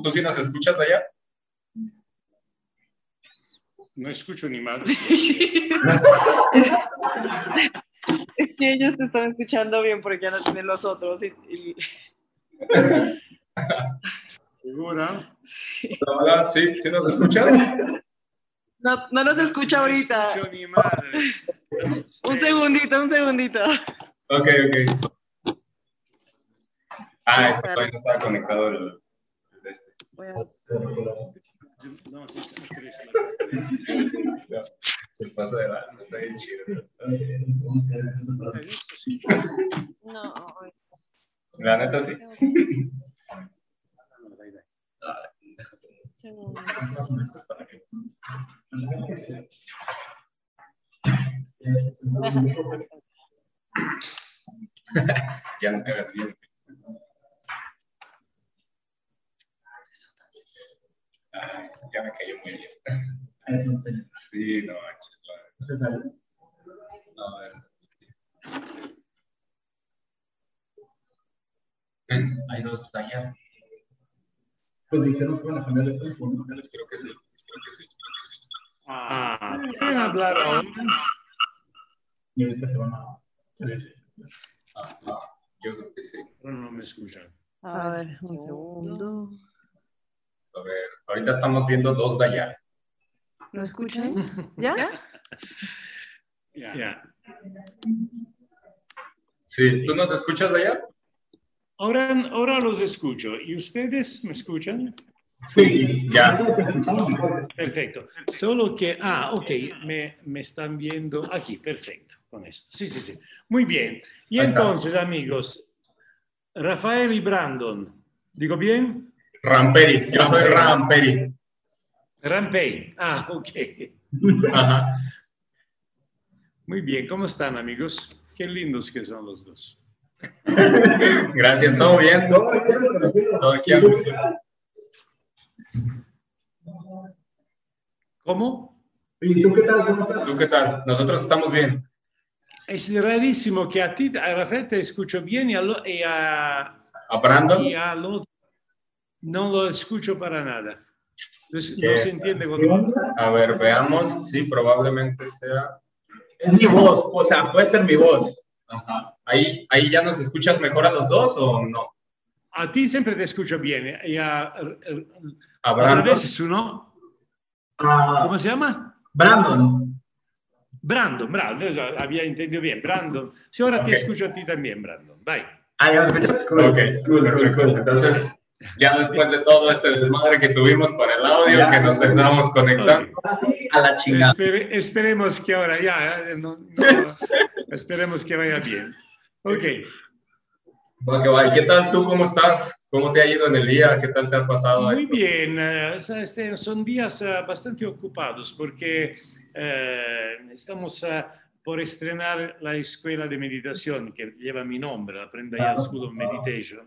¿Tú, ¿Tú sí nos escuchas allá? No escucho ni mal. Es que ellos te están escuchando bien porque ya no tienen los otros. Y, y- ¿Segura? Hola, ¿sí? ¿Sí nos escuchas? No, no nos escucha ahorita. No escucho ni madre. Un segundito, un segundito. Ok, ok. Ah, es que todavía no estaba conectado el, este. Voy a- No, sí, sí, se pasa de edad, está bien chido. No, La neta sí. Ya no te hagas bien. Ay, ya me cayó muy bien. Sí, no manches. la- No, a ver. Ven, hay dos allá. Pues dijeron que van a cambiar de teléfono. Creo que sí, creo que sí, creo que sí. Ah, ¿pueden hablar ahora? Y ahorita se van a. Ah, no, yo creo que sí. Pero no me escuchan. A ver, un segundo. A ver, ahorita estamos viendo dos de allá. ¿Lo escuchan? ¿Ya? Ya. Sí, ¿tú nos escuchas de allá? Ahora, ahora los escucho. ¿Y ustedes me escuchan? Sí, ya. Perfecto. Solo que, ah, ok, me, me están viendo aquí, perfecto, con esto. Sí, sí, sí. Muy bien. Y entonces, amigos, Rafael y Brandon, ¿digo bien? Ramperi, yo soy Ramperi. Rampey. Ah, ok. Ajá. Muy bien, ¿cómo están, amigos? Qué lindos que son los dos. Gracias, ¿todo bien? Todo aquí a gusto. ¿Cómo? ¿Y tú qué tal? ¿Cómo estás? ¿Tú qué tal? Nosotros estamos bien. Es rarísimo que a ti, a Rafael te escucho bien y a, lo- y a, ¿A Brandon? y al otro no lo escucho para nada. No, se- ¿Qué? no se entiende ¿Qué cuando... A ver, veamos. Sí, probablemente sea. Es mi voz, o sea, puede ser mi voz. Ajá. ¿Ahí, ¿Ahí ya nos escuchas mejor a los dos o no? A ti siempre te escucho bien. Y a, A a Brandon. veces uno, Ah, ¿cómo se llama? Brandon. Brandon, bravo, eso había entendido bien. Brandon. Sí, ahora Ok. te escucho a ti también, Brandon. Vai. Ah, ya me escuchas. Cool. Ok, cool, cool, cool. Entonces, ya después de todo este desmadre que tuvimos con el audio, que nos estábamos conectando. A la chingada. Espere- esperemos que ahora ya, eh, no- no- esperemos que vaya bien. Ok. ¿Y qué tal tú? ¿Cómo estás? ¿Cómo te ha ido en el día? ¿Qué tal te ha pasado Muy esto? bien, eh, este, son días eh, bastante ocupados porque eh, estamos por estrenar la escuela de meditación que lleva mi nombre, la Prenda School of Meditation.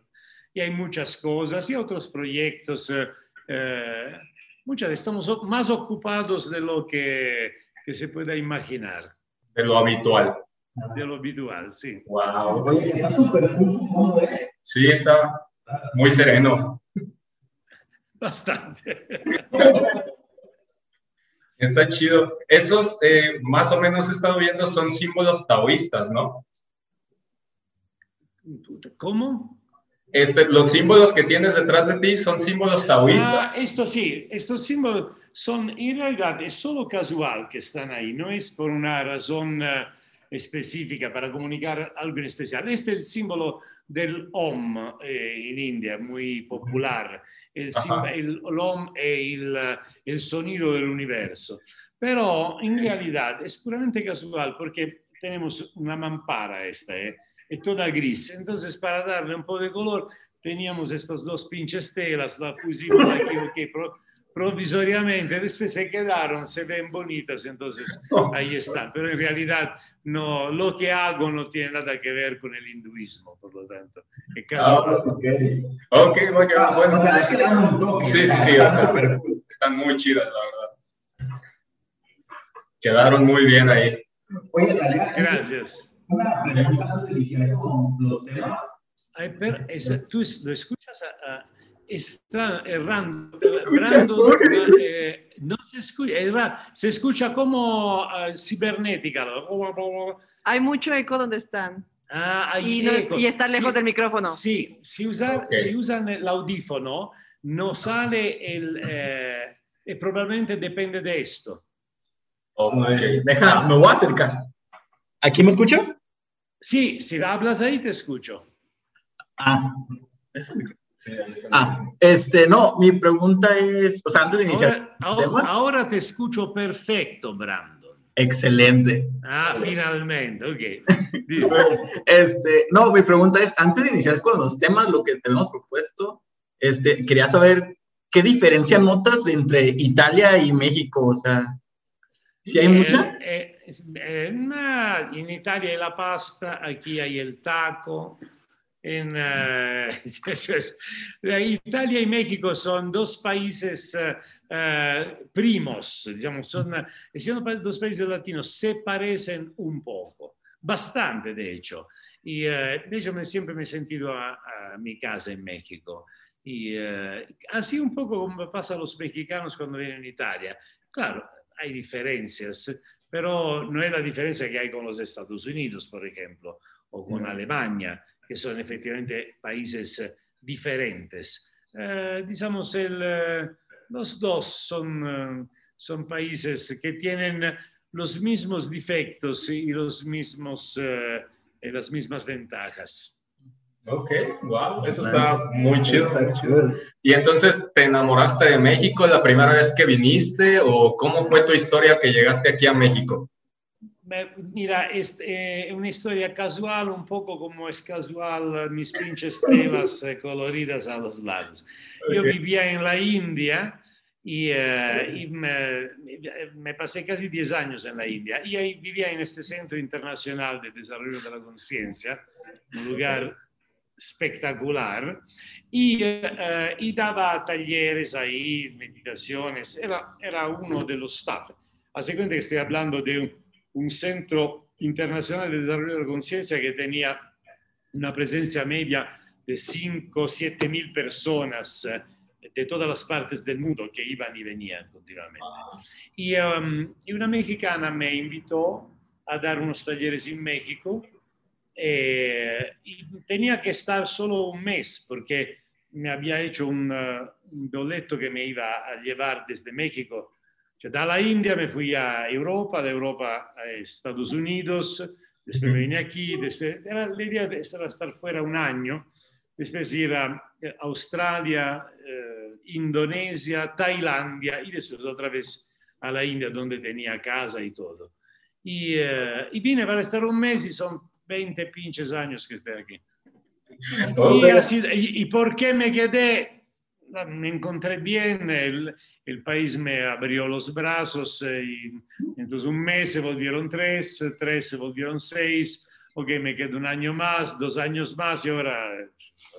Y hay muchas cosas y otros proyectos. eh, eh, muchas, estamos o- más ocupados de lo que, que se pueda imaginar, De lo habitual. de lo habitual, sí. Wow. Oye, está súper cool. ¿Cómo ves? Sí, está muy sereno. Bastante. Está chido. Esos, eh, más o menos he estado viendo, son símbolos taoístas, ¿no? ¿Cómo? Este, los símbolos que tienes detrás de ti son símbolos Ah, taoístas. esto sí, estos símbolos son, en realidad es solo casual que están ahí, no es por una razón eh, específica para comunicar algo en especial. Este es el símbolo del Om eh, en India, muy popular. El, el, el Om es el, eh, el sonido del universo. Pero en realidad es puramente casual porque tenemos una mampara esta, ¿eh? Es toda gris. Entonces, para darle un poco de color, teníamos estas dos pinches telas, las pusimos aquí, ok, pro- provisoriamente, después se quedaron, se ven bonitas, entonces ahí están. Pero en realidad no, lo que hago no tiene nada que ver con el hinduismo, por lo tanto. Ah, casual. Ok. bueno. O sea, es que le dan un toque. Sí, sí, sí, o sea, pero están muy chidas, la verdad. Quedaron muy bien ahí. Gracias. Una pregunta antes de iniciar con los temas. Ay, pero esa- ¿Tú es- lo escuchas? a- a- está errando. Brando, eh, no se escucha, erra, se escucha como uh, cibernética. Hay mucho eco donde están. Ah, hay Y, no- eco. y está lejos Sí, del micrófono. Sí, si, usa, Ok. si usan el audífono, no sale el... eh, y probablemente depende de esto. Ok. Deja, me voy a acercar. ¿Aquí me escucha? Sí, si hablas ahí te escucho. Ah. Ah, este, no, mi pregunta es, o sea, antes de iniciar, Ahora, ahora- ahora te escucho perfecto, Brandon. excelente. Ah, finalmente, ok. Este, no, mi pregunta es, antes de iniciar con los temas, lo que te hemos propuesto, este, quería saber qué diferencia notas entre Italia y México, o sea, si hay Eh, mucha. eh, in Italia hay la pasta, aquí hay el taco. En eh, Italia y México son dos países eh, eh, primos, digamos, son, eh, siendo pa- dos países latinos, se parecen un poco, bastante de hecho. Y eh, de hecho me, siempre me he a, a mi casa en México. Y eh, así un poco como pasa a los mexicanos cuando vienen en Italia. Claro, hay diferencias, pero no es la diferencia que hay con los Estados Unidos, por ejemplo, o con. Alemania, que son efectivamente países eh, diferentes. Eh, digamos, el, eh, los dos son, eh, son países que tienen los mismos defectos y los mismos, eh, y las mismas ventajas. Ok, wow, eso está muy chido. Está chido. Y entonces, ¿te enamoraste de México la primera vez que viniste o cómo fue tu historia que llegaste aquí a México? Mira, es eh, una historia casual, un poco como es casual mis pinches telas eh, coloridas a los lados. Yo Ok. vivía en la India y, eh, y me, me pasé casi 10 años en la India y ahí vivía en este Centro Internacional de Desarrollo de la Conciencia, un lugar espectacular, y, eh, y daba talleres ahí, meditaciones, era, era uno de los staff. Hace cuenta que estoy hablando de un, un centro internacional de desarrollo de la conciencia que tenía una presencia media de 5 o 7 mil personas eh, de todas las partes del mundo que iban y venían continuamente. Y, um, y una mexicana me invitó a dar unos talleres en México eh, tenía que estar solo un mes porque me había hecho un, uh, un boleto que me iba a llevar desde México. Cioè, dalla India me fui a Europa, de Europa a Estados Unidos, después me vine aquí, después, era la idea de estar, fuera un año, después ir a eh, Australia, eh, Indonesia, Tailandia y después otra vez a la India donde tenía casa y todo. Y, eh, y vine para estar un mes y son 20 pinches años que estoy aquí. Y, así, y, y por qué me quedé, me encontré bien, el, el país me abrió los brazos, eh, y entonces un mes se volvieron tres, tres se volvieron seis, ok, me quedo un año más, dos años más y ahora,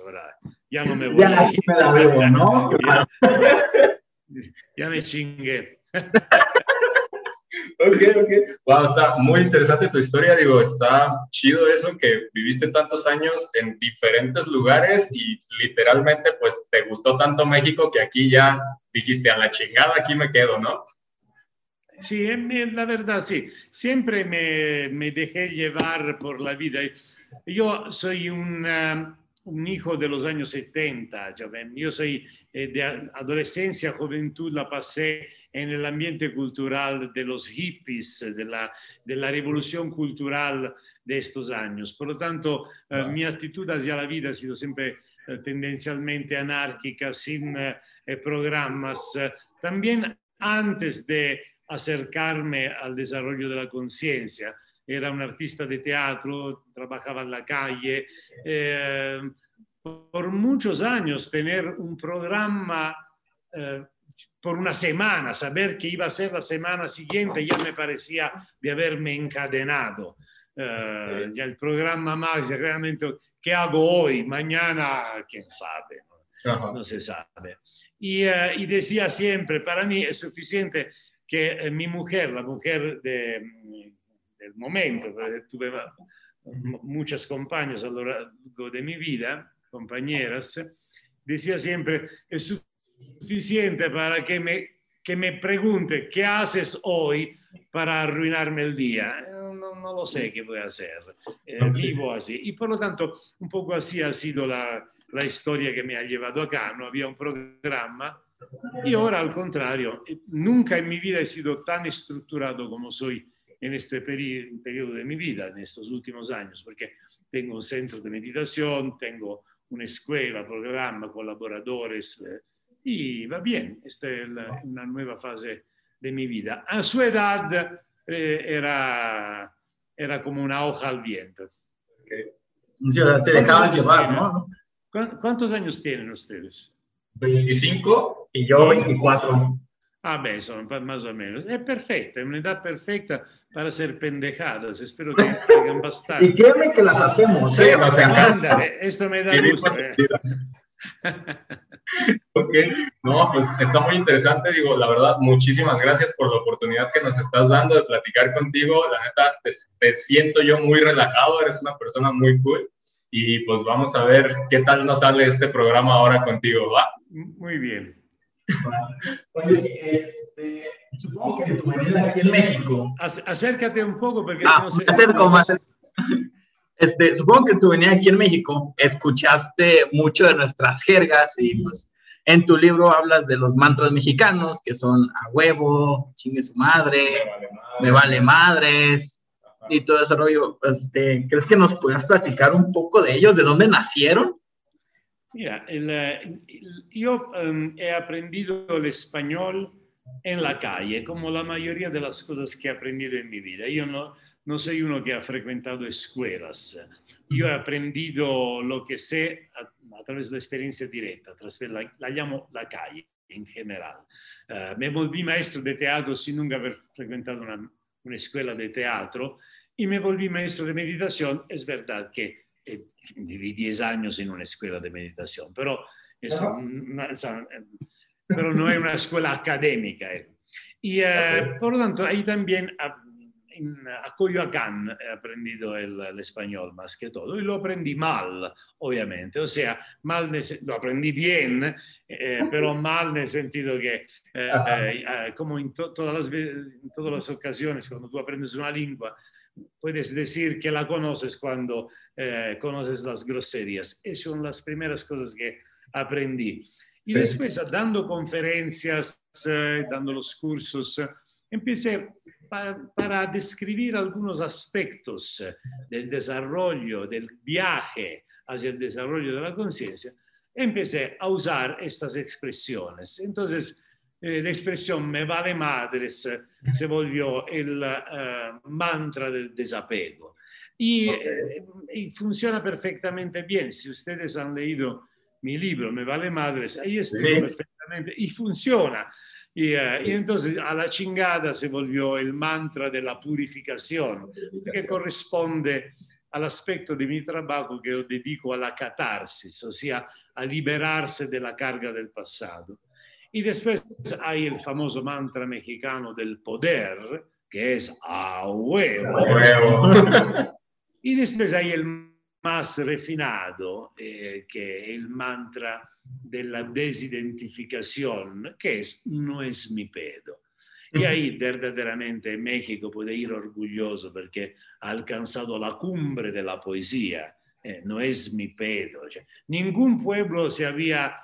ahora ya no me voy. Ya me la veo, ¿no? ya, ya me chingué. Ok, ok. Wow, está muy interesante tu historia. Digo, está chido eso que viviste tantos años en diferentes lugares y literalmente, pues, te gustó tanto México que aquí ya dijiste a la chingada, aquí me quedo, ¿no? Sí, la verdad, sí. Siempre me, me dejé llevar por la vida. Yo soy un, un hijo de los años 70. ya ven. Yo soy eh, de adolescencia, juventud, la pasé en el ambiente cultural de los hippies, de la, de la revolución cultural de estos años. Por lo tanto, eh, mi actitud hacia la vida ha sido siempre eh, tendencialmente anárquica, sin eh, programas. También antes de acercarme al desarrollo de la conciencia. Era un artista de teatro, trabajaba en la calle. por muchos años tener un programa por una semana, saber que iba a ser la semana siguiente, ya me parecía de haberme encadenado. Eh, ya el programa más, realmente, ¿qué hago hoy? Mañana, quién sabe. ¿no? No se sabe. Y, eh, y decía siempre, para mí es suficiente que eh, mi mujer, la mujer de, mm, del momento, porque tuve muchas compañeras a lo largo de mi vida, compañeras, decía siempre, es suficiente para que me, que me pregunte, ¿qué haces hoy para arruinarme el día? No, no lo sé qué voy a hacer, eh, vivo así. Y por lo tanto, un poco así ha sido la, la historia que me ha llevado acá, no había un programa. Y ahora al contrario, nunca en mi vida he sido tan estructurado como soy en este periodo de mi vida, en estos últimos años, porque tengo un centro de meditación, tengo una escuela, programa, colaboradores, eh, y va bien, esta es la, una nueva fase de mi vida. A su edad eh, era, era como una hoja al viento. Okay. te dejabas llevar, ¿no? ¿Cuántos años tienen ustedes? 25 y yo 24. Ah, beh, son más o menos. Es perfecta, es una edad perfecta para ser pendejadas. Espero que tengan bastante. Y créeme que las hacemos. Sí, ¿eh? nos encanta. Esto me da gusto. Eh. Ok, no, pues está muy interesante. Digo, la verdad, muchísimas gracias por la oportunidad que nos estás dando de platicar contigo. La neta, te, te siento yo muy relajado. Eres una persona muy cool. Y pues vamos a ver qué tal nos sale este programa ahora contigo, ¿va? Muy bien. Oye, este, supongo que tu venida aquí en México. Acércate un poco porque ah, no sé. Acerco más. Este, supongo que tu venida aquí en México escuchaste mucho de nuestras jergas y pues en tu libro hablas de los mantras mexicanos que son a huevo, chingue su madre, me vale, madres y todo ese rollo. Este, ¿Crees que nos pudieras platicar un poco de ellos? ¿De dónde nacieron? Mira, el, yo um, he aprendido el español en la calle, como la mayoría de las cosas que he aprendido en mi vida. Yo no, no soy uno que ha frecuentado escuelas. Yo he aprendido lo que sé a, través de la experiencia directa, la, la, llamo la calle en general. Uh, me volví maestro de teatro sin nunca haber frecuentado una, una escuela de teatro y me volví maestro de meditación. Es verdad que eh, viví 10 años en una escuela de meditación, pero, es una, pero no es una escuela académica. Eh. Y eh, por lo tanto, ahí también a, en, a Coyoacán he aprendido el, el, español más que todo y lo aprendí mal, obviamente. O sea, mal lo aprendí bien, eh, pero mal en el sentido que, eh, eh, como en, to, todas las, en todas las ocasiones, cuando tú aprendes una lengua, puedes decir que la conoces cuando eh, conoces las groserías. Esas son las primeras cosas que aprendí. Y después, dando conferencias, eh, dando los cursos, empecé pa para describir algunos aspectos del desarrollo, del viaje hacia el desarrollo de la conciencia, empecé a usar estas expresiones. Entonces, eh, la expresión me vale madres se volvió el uh, mantra del desapego. Y, okay. eh, y, funciona perfectamente bien. Si ustedes han leído mi libro, Me vale madres, ahí está sí. perfectamente y funciona. Y, uh, y, entonces a la chingada se volvió el mantra de la purificación, que corresponde al aspecto de mi trabajo que yo dedico a la catarsis, o sea, a liberarse de la carga del pasado. Y después hay el famoso mantra mexicano del poder, que es a huevo. A huevo. y después hay el más refinado, eh, que es el mantra de la desidentificación, que es no es mi pedo. Y ahí verdaderamente México puede ir orgulloso porque ha alcanzado la cumbre de la poesía. Eh, no es mi pedo. Cioè, ningún pueblo se había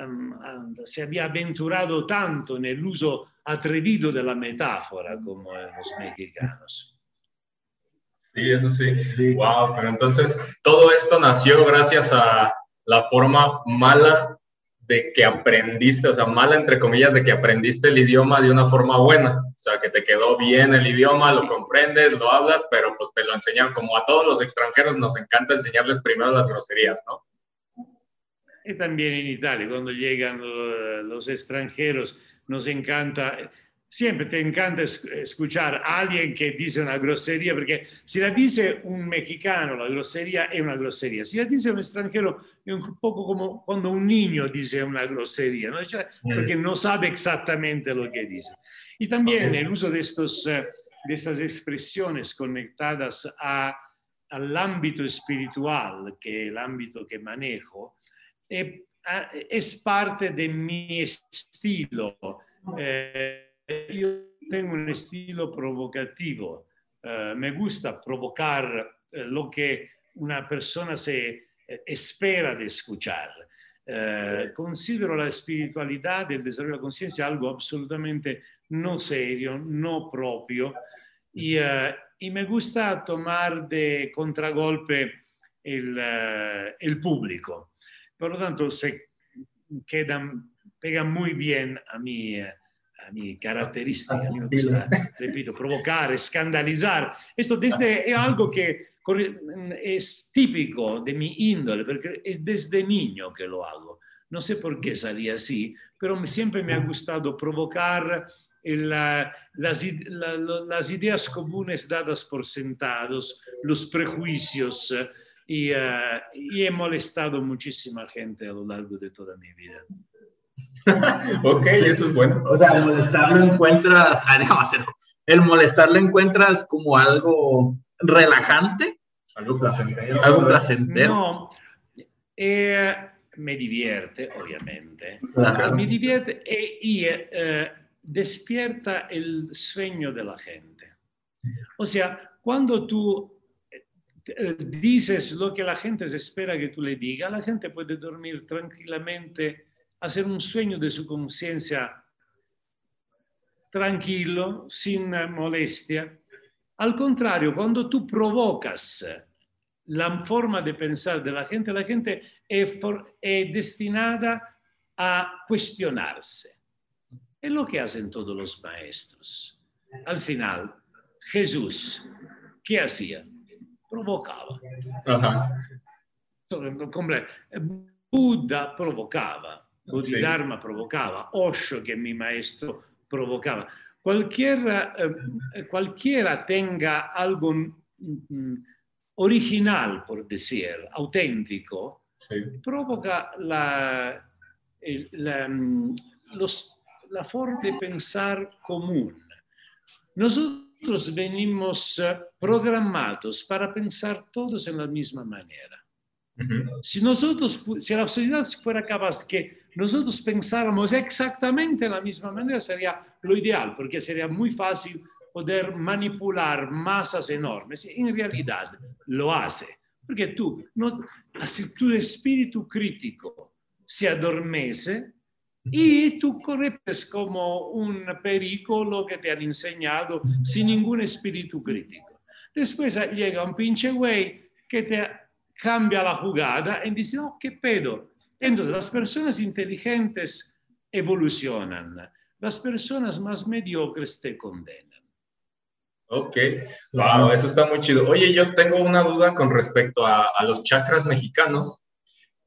um, se había aventurado tanto en el uso atrevido de la metáfora como los mexicanos. Sí, eso sí. Wow, pero entonces todo esto nació gracias a la forma mala de que aprendiste, o sea, mala entre comillas, de que aprendiste el idioma de una forma buena, o sea, que te quedó bien el idioma, lo comprendes, lo hablas, pero pues te lo enseñaron, como a todos los extranjeros nos encanta enseñarles primero las groserías, ¿no? y también en Italia, cuando llegan los extranjeros, nos encanta, siempre te encanta escuchar a alguien que dice una grosería, porque si la dice un mexicano, la grosería es una grosería. Si la dice un extranjero, es un poco como cuando un niño dice una grosería, ¿no? Cioè, porque no sabe exactamente lo que dice. Y también el uso de, estos, eh, de estas expresiones conectadas a, al ámbito espiritual, que es el ámbito que manejo, eh, ah, es parte de mi estilo. Eh, yo tengo un estilo provocativo. Eh, me gusta provocar eh, lo que una persona se espera de escuchar. considero la espiritualidad, el desarrollo de la algo absolutamente no serio, no propio. Y, y me gusta tomar de contragolpe el, el público. Por lo tanto, se quedan, pegan muy bien a mi, a mi característica. A mí me gusta, repito, provocar, escandalizar. Esto desde, es algo que es típico de mi índole, porque es desde niño que lo hago. No sé por qué salí así, pero siempre me ha gustado provocar la, las, la, las, ideas comunes dadas por sentados, los prejuicios, y, uh, y, he molestado muchísima gente a lo largo de toda mi vida. ok, eso es bueno. O sea, el molestarlo encuentras, el molestarlo encuentras como algo relajante. Algo placentero. Algo placentero. No, eh, me divierte, obviamente. Claro. Me divierte e, y eh, despierta el sueño de la gente. O sea, cuando tú eh, dices lo que la gente se espera que tú le digas, la gente puede dormir tranquilamente, hacer un sueño de su conciencia tranquilo, sin molestia. Al contrario, cuando tú provocas la forma de pensar de la gente, la gente es, es destinada a cuestionarse. Es lo que hacen todos los maestros. Al final, Jesús, ¿qué hacía? provocava. Uh-huh. Buddha provocava, Bodhidharma sì. provocava, Osho, che mi maestro, provocava. Cualquiera, eh, cualquiera tenga algo mm, original, por decir, auténtico, sí. provoca la, la, mm, los, la forma de pensar común. Nosotros venimos eh, programados para pensar todos en la misma manera. Si nosotros, si la sociedad fuera capaz que nosotros pensáramos exactamente de la misma manera, sería lo ideal, porque sería muy fácil poder manipular masas enormes. En realidad lo hace, porque tú, no, si tu espíritu crítico se adormece, y tú corres como un pericolo que te han enseñado sin ningún espíritu crítico. Después llega un pinche güey que te cambia la jugada y dice, no, ¿qué pedo? Entonces las personas inteligentes evolucionan, las personas más mediocres te condenan. Ok, wow, eso está muy chido. Oye, yo tengo una duda con respecto a, a los chakras mexicanos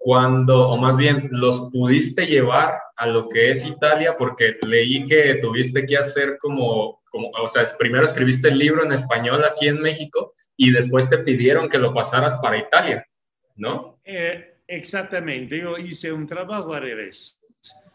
cuando, o más bien, los pudiste llevar a lo que es Italia, porque leí que tuviste que hacer como, como, o sea, primero escribiste el libro en español aquí en México y después te pidieron que lo pasaras para Italia, ¿no? Eh, exactamente, yo hice un trabajo al revés.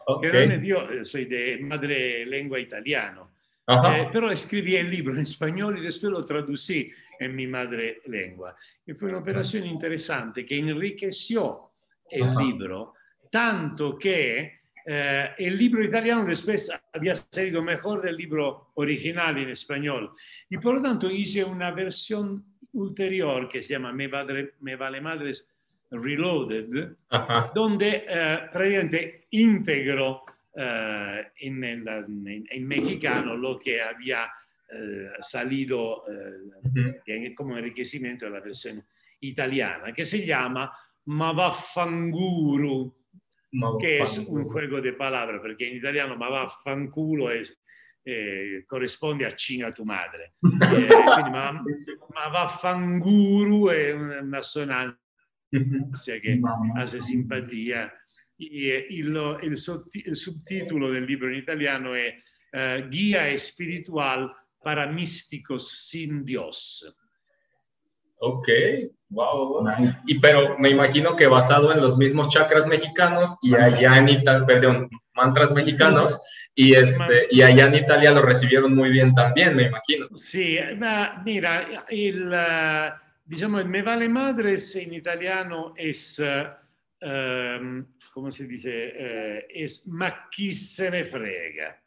Okay. Yo eh, soy de madre lengua italiano, eh, pero escribí el libro en español y después lo traducí en mi madre lengua. Y fue una operación interesante que enriqueció el libro, tanto que eh, el libro italiano después había salido mejor del libro original en español. Y por lo tanto hice una versión ulterior que se llama Me, Me Vale Madres Reloaded, donde eh, prácticamente integro eh, en, en, en, mexicano lo que había eh, salido eh, como enriquecimiento de la versión italiana, que se llama ma vaffanguru, che è un juego di parole, perché in italiano ma vaffanculo è, eh, corrisponde a Cina tu madre. Eh, quindi ma, ma vaffanguru è una sonanza che hace simpatia. Il, il, il, subtitolo del libro in italiano è uh, Guia Espiritual para Místicos sin Dios. Ok, wow. Y pero me imagino que basado en los mismos chakras mexicanos y allá en Italia, perdón, mantras mexicanos y este y allá en Italia lo recibieron muy bien también, me imagino. Sí, mira, el uh, diciamo el me vale madres en italiano es ehm, come si dice, eh, es ma chi se ne frega,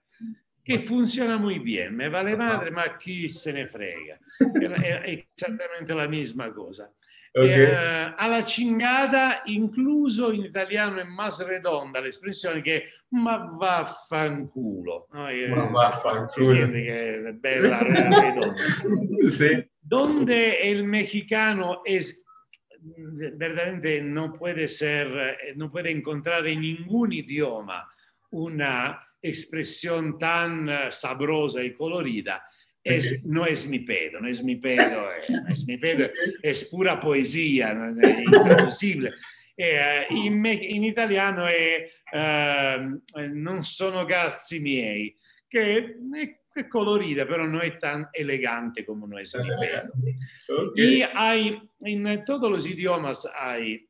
che funziona muy bien, me vale madre, ma chi se ne frega, è, è esattamente la misma cosa. Ok. Eh, alla cingada, incluso in italiano è más redonda l'espressione che ma vaffanculo. No? Ma Si vaffanculo. siente che è bella redonda. Sí. Donde el mexicano es verdaderamente no puede ser, no puede encontrar en ningún idioma una expresión tan sabrosa y colorida. Es, No es mi pedo, no es mi pedo, eh, no es mi pedo, es pura poesia, no- è intraducibile. Eh, in, me- in italiano è ehm, eh, Non sono cazzi miei, che è, è colorita, però non è tan elegante come no es mi pedo. Ok. Y hay, en todos los idiomas hay,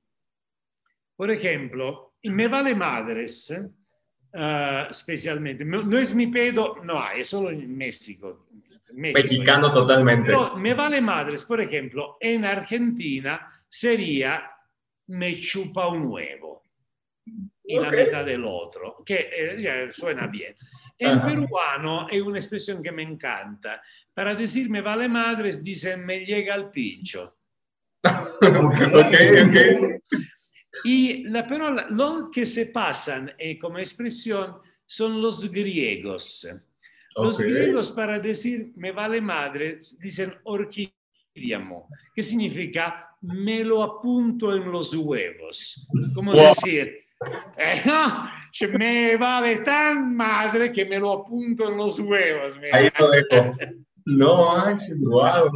por ejemplo, en Me Vale Madres, eh, especialmente, no, no es mi pedo, no hay, es solo en México. México. Mexicano totalmente. Pero Me Vale Madres, por ejemplo, en Argentina sería Me chupa un huevo y Ok. la mitad del otro, que eh, ya suena bien. En Ajá. peruano es una expresión que me encanta. Para decir me vale madres dicen me llega al pincho. ok, ok. Y la, pero lo que se pasan eh, como expresión son los griegos. Los Ok. griegos para decir me vale madre dicen orquidiamo, que significa me lo apunto en los huevos. Como Wow. decir, eh, no, me vale tan madre que me lo apunto en los huevos. mira. Ahí lo dejo. No manches, wow.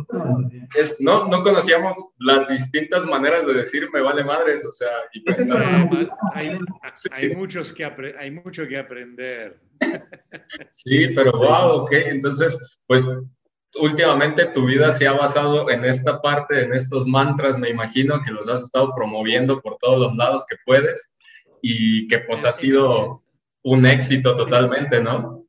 Es, no, no conocíamos las distintas maneras de decir me vale madres, o sea, y pensar. Eh, ma- hay, hay muchos que hay mucho que aprender. Sí, pero wow, ok. Entonces, pues últimamente tu vida se ha basado en esta parte, en estos mantras, me imagino que los has estado promoviendo por todos los lados que puedes y que pues ha sido un éxito totalmente, ¿no?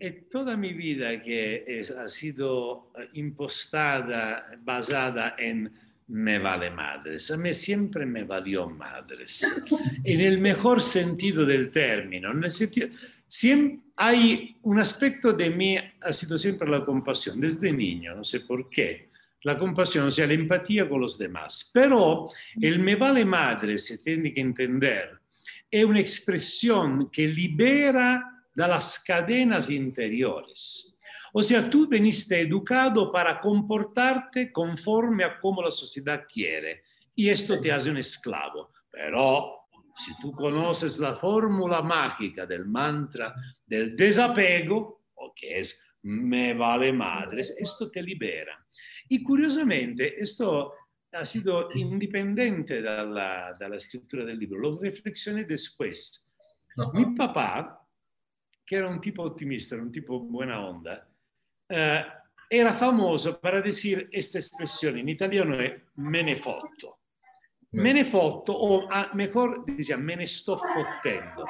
Es toda mi vida que es- ha sido eh, impostada, basada en me vale madres. A mí siempre me valió madres. En el mejor sentido del término. En el sentido, siem- hay un aspecto de mí, ha sido siempre la compasión, desde niño, no sé por qué. La compasión, o sea, la empatía con los demás. Pero el me vale madre, se tiene que entender, es una expresión que libera las cadenas interiores. O sea, tú veniste educado para comportarte conforme a como la sociedad quiere y esto te hace un esclavo. Pero si tú conoces la fórmula mágica del mantra del desapego, o que es me vale madres, esto te libera. Y curiosamente, esto ha sido independiente dalla, dalla scrittura del libro, lo reflexioné después. Mi papá, que era un tipo optimista, era un tipo buena onda, eh, era famoso para decir esta expresión, en italiano es me ne fotto. Me ne fotto, o ah, mejor decía me ne sto fottendo,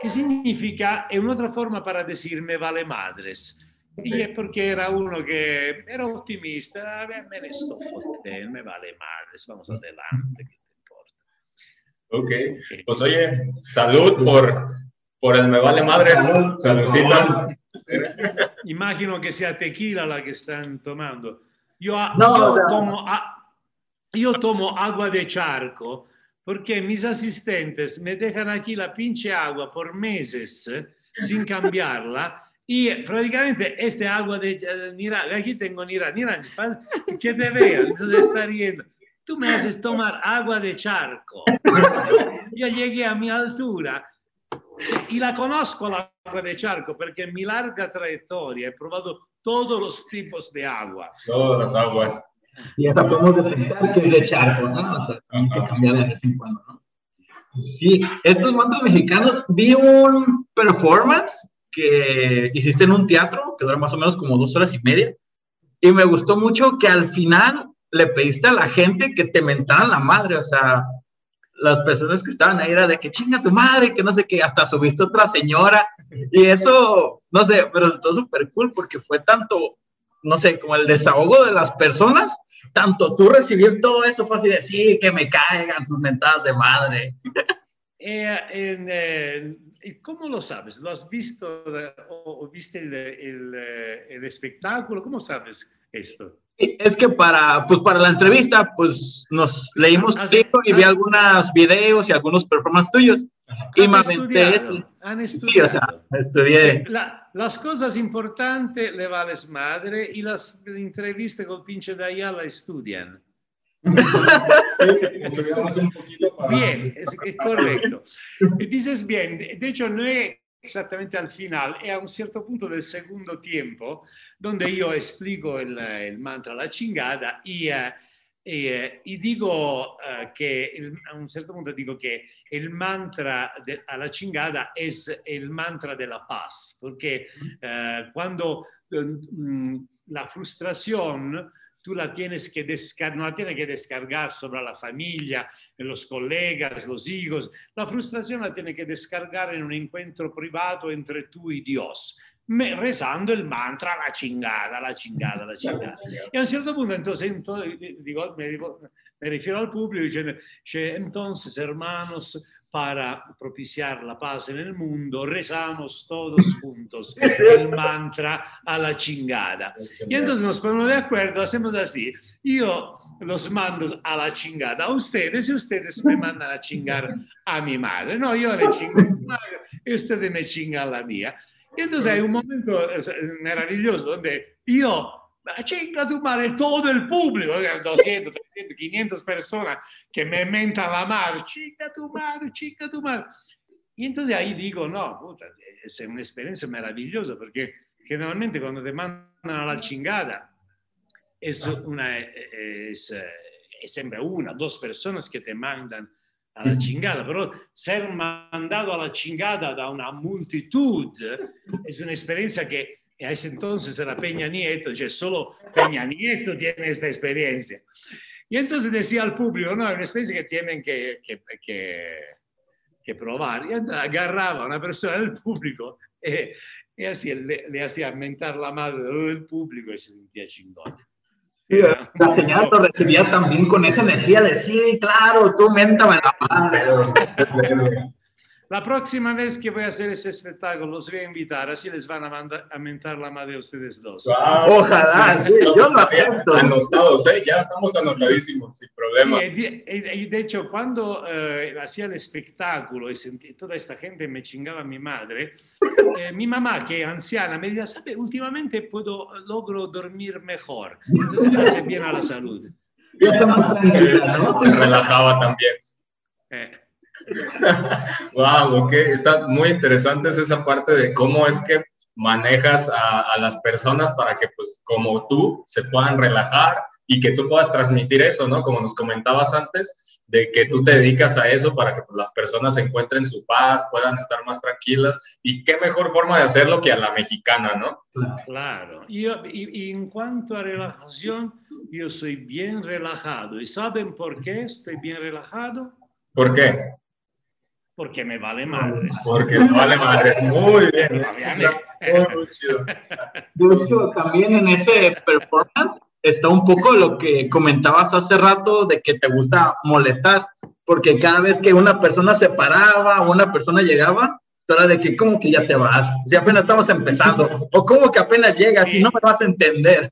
que significa, es un'altra forma para decir me vale madres. Es porque era uno que era optimista, "Ah, me ne sto fottendo, me vale madres, vamos adelante, ¿qué te importa? Ok. Pues oye, salud por, por el me vale madres. Saludcita. Immagino che sia tequila la che stanno tomando. Io, a- No, io no. tomo, io tomo agua de charco porque mis asistentes me dejan aquí la pinche agua por meses sin cambiarla y prácticamente este agua de eh, Nira, aquí tengo Nira, Nira, pa- que te vean, entonces está riendo. Tú me haces tomar agua de charco. Yo llegué a mi altura y la conozco la agua de charco porque en mi larga trayectoria he probado todos los tipos de agua. Todas las aguas. Y hasta podemos detectar que es de charco, ¿no? O sea, hay que cambiarla de vez en cuando, ¿no? Sí, estos mantras mexicanos, vi un performance que hiciste en un teatro, que dura más o menos como dos horas y media, y me gustó mucho que al final le pediste a la gente que te mentaran la madre, o sea, las personas que estaban ahí era de que chinga tu madre, que no sé qué, hasta subiste otra señora, y eso, no sé, pero todo súper cool porque fue tanto no sé, como el desahogo de las personas, tanto tú recibir todo eso fue así de, sí, que me caigan sus mentadas de madre. Eh, eh, ¿y ¿Cómo lo sabes? ¿Lo has visto o, o viste el, el, eh, el espectáculo? ¿Cómo sabes esto? Es que para, pues para la entrevista, pues nos leímos Ah, sí. libro y vi Ah. algunos videos y algunos performances tuyos. Y ¿Han me aventé. ¿Han Sí, o sea, estudié. La- las cosas importantes le vales madre y las entrevistas con pinche de allá la estudian. Estudiamos un poquito para... Bien, es, es correcto. Y dices bien, de hecho no es exactamente al final, es a un cierto punto del segundo tiempo donde yo explico el, el mantra la chingada y, eh, y, eh, y digo eh, que el- a un certo punto digo que el mantra de, a la chingada es el mantra de la paz, porque eh, cuando eh, mm, la frustración tú la tienes que descargar, no la tienes que descargar sobre la familia, los colegas, los hijos. La frustración la tiene que descargar en un encuentro privado entre tú y Dios, rezando el mantra la chingada, la chingada, la chingada. Y a un cierto punto, entonces, digo, me refiero al público diciendo, "Che, entonces, hermanos, para propiciar la paz en el mundo, rezamos todos juntos el mantra a la chingada. Y entonces nos ponemos de acuerdo, hacemos así. Yo los mando a la chingada a ustedes y ustedes me mandan a chingar a mi madre. No, yo le chingo a mi madre y ustedes me chingan a la mía. Y entonces hay un momento eh, maravilloso donde yo, chinga tu madre, todo el público, 200, 300, 500 personas que me mentan la madre, chinga tu madre, chinga tu madre. Y entonces ahí digo, no, puta, es una experiencia maravillosa porque generalmente cuando te mandan a la chingada es, una, es, es siempre una, dos personas que te mandan a la chingada, pero ser mandado a la chingada da una multitud es una experiencia que a ese entonces era Peña Nieto, solo Peña Nieto tiene esta experiencia. Y entonces decía al público, no, es una experiencia que tienen que, que, que, que probar. Y agarraba a una persona del público y, y así le, le hacía mentar la madre del público y se sentía chingón. Sí, la señora lo recibía también con esa energía de sí, claro, tú méntame la madre. La próxima vez que voy a hacer ese espectáculo los voy a invitar, así les van a, mandar, a mentar la madre a ustedes dos. Wow. Ojalá, sí, yo lo acepto. Anotados, ¿eh? Ya estamos anotadísimos, sin problema. Y de, y- y de hecho, cuando eh, hacía el espectáculo y sentí toda esta gente me chingaba a mi madre, eh, mi mamá, que es anciana, me decía, ¿sabe? Últimamente puedo, logro dormir mejor. Entonces me hace bien a la salud. Más tranquila, ¿no? Se relajaba también. Wow, ok, está muy interesante es esa parte de cómo es que manejas a, a las personas para que, pues, como tú, se puedan relajar y que tú puedas transmitir eso, ¿no? Como nos comentabas antes, de que tú te dedicas a eso para que pues, las personas encuentren su paz, puedan estar más tranquilas y qué mejor forma de hacerlo que a la mexicana, ¿no? Claro. Yo, y, y en cuanto a relajación, yo soy bien relajado. ¿Y saben por qué estoy bien relajado? ¿Por qué? Porque me vale madres. Porque no vale madre. Muy bien. Muy, chido. De hecho, también en ese performance está un poco lo que comentabas hace rato de que te gusta molestar, porque cada vez que una persona se paraba o una persona llegaba, tú era de que como que ya te vas, si apenas estamos empezando, o como que apenas llegas y no me vas a entender.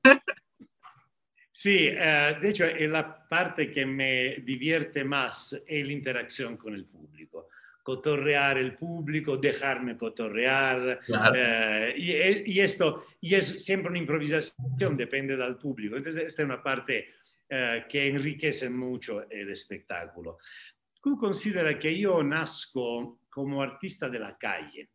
Sí, eh, de hecho es la parte que me divierte más es la interacción con el público. Cotorrear el público, dejarme cotorrear. Claro. eh, y, y esto, y es siempre una improvisación, depende del público. Entonces, esta es una parte eh, que enriquece mucho el espectáculo. Tú considera que yo nazco como artista de la calle.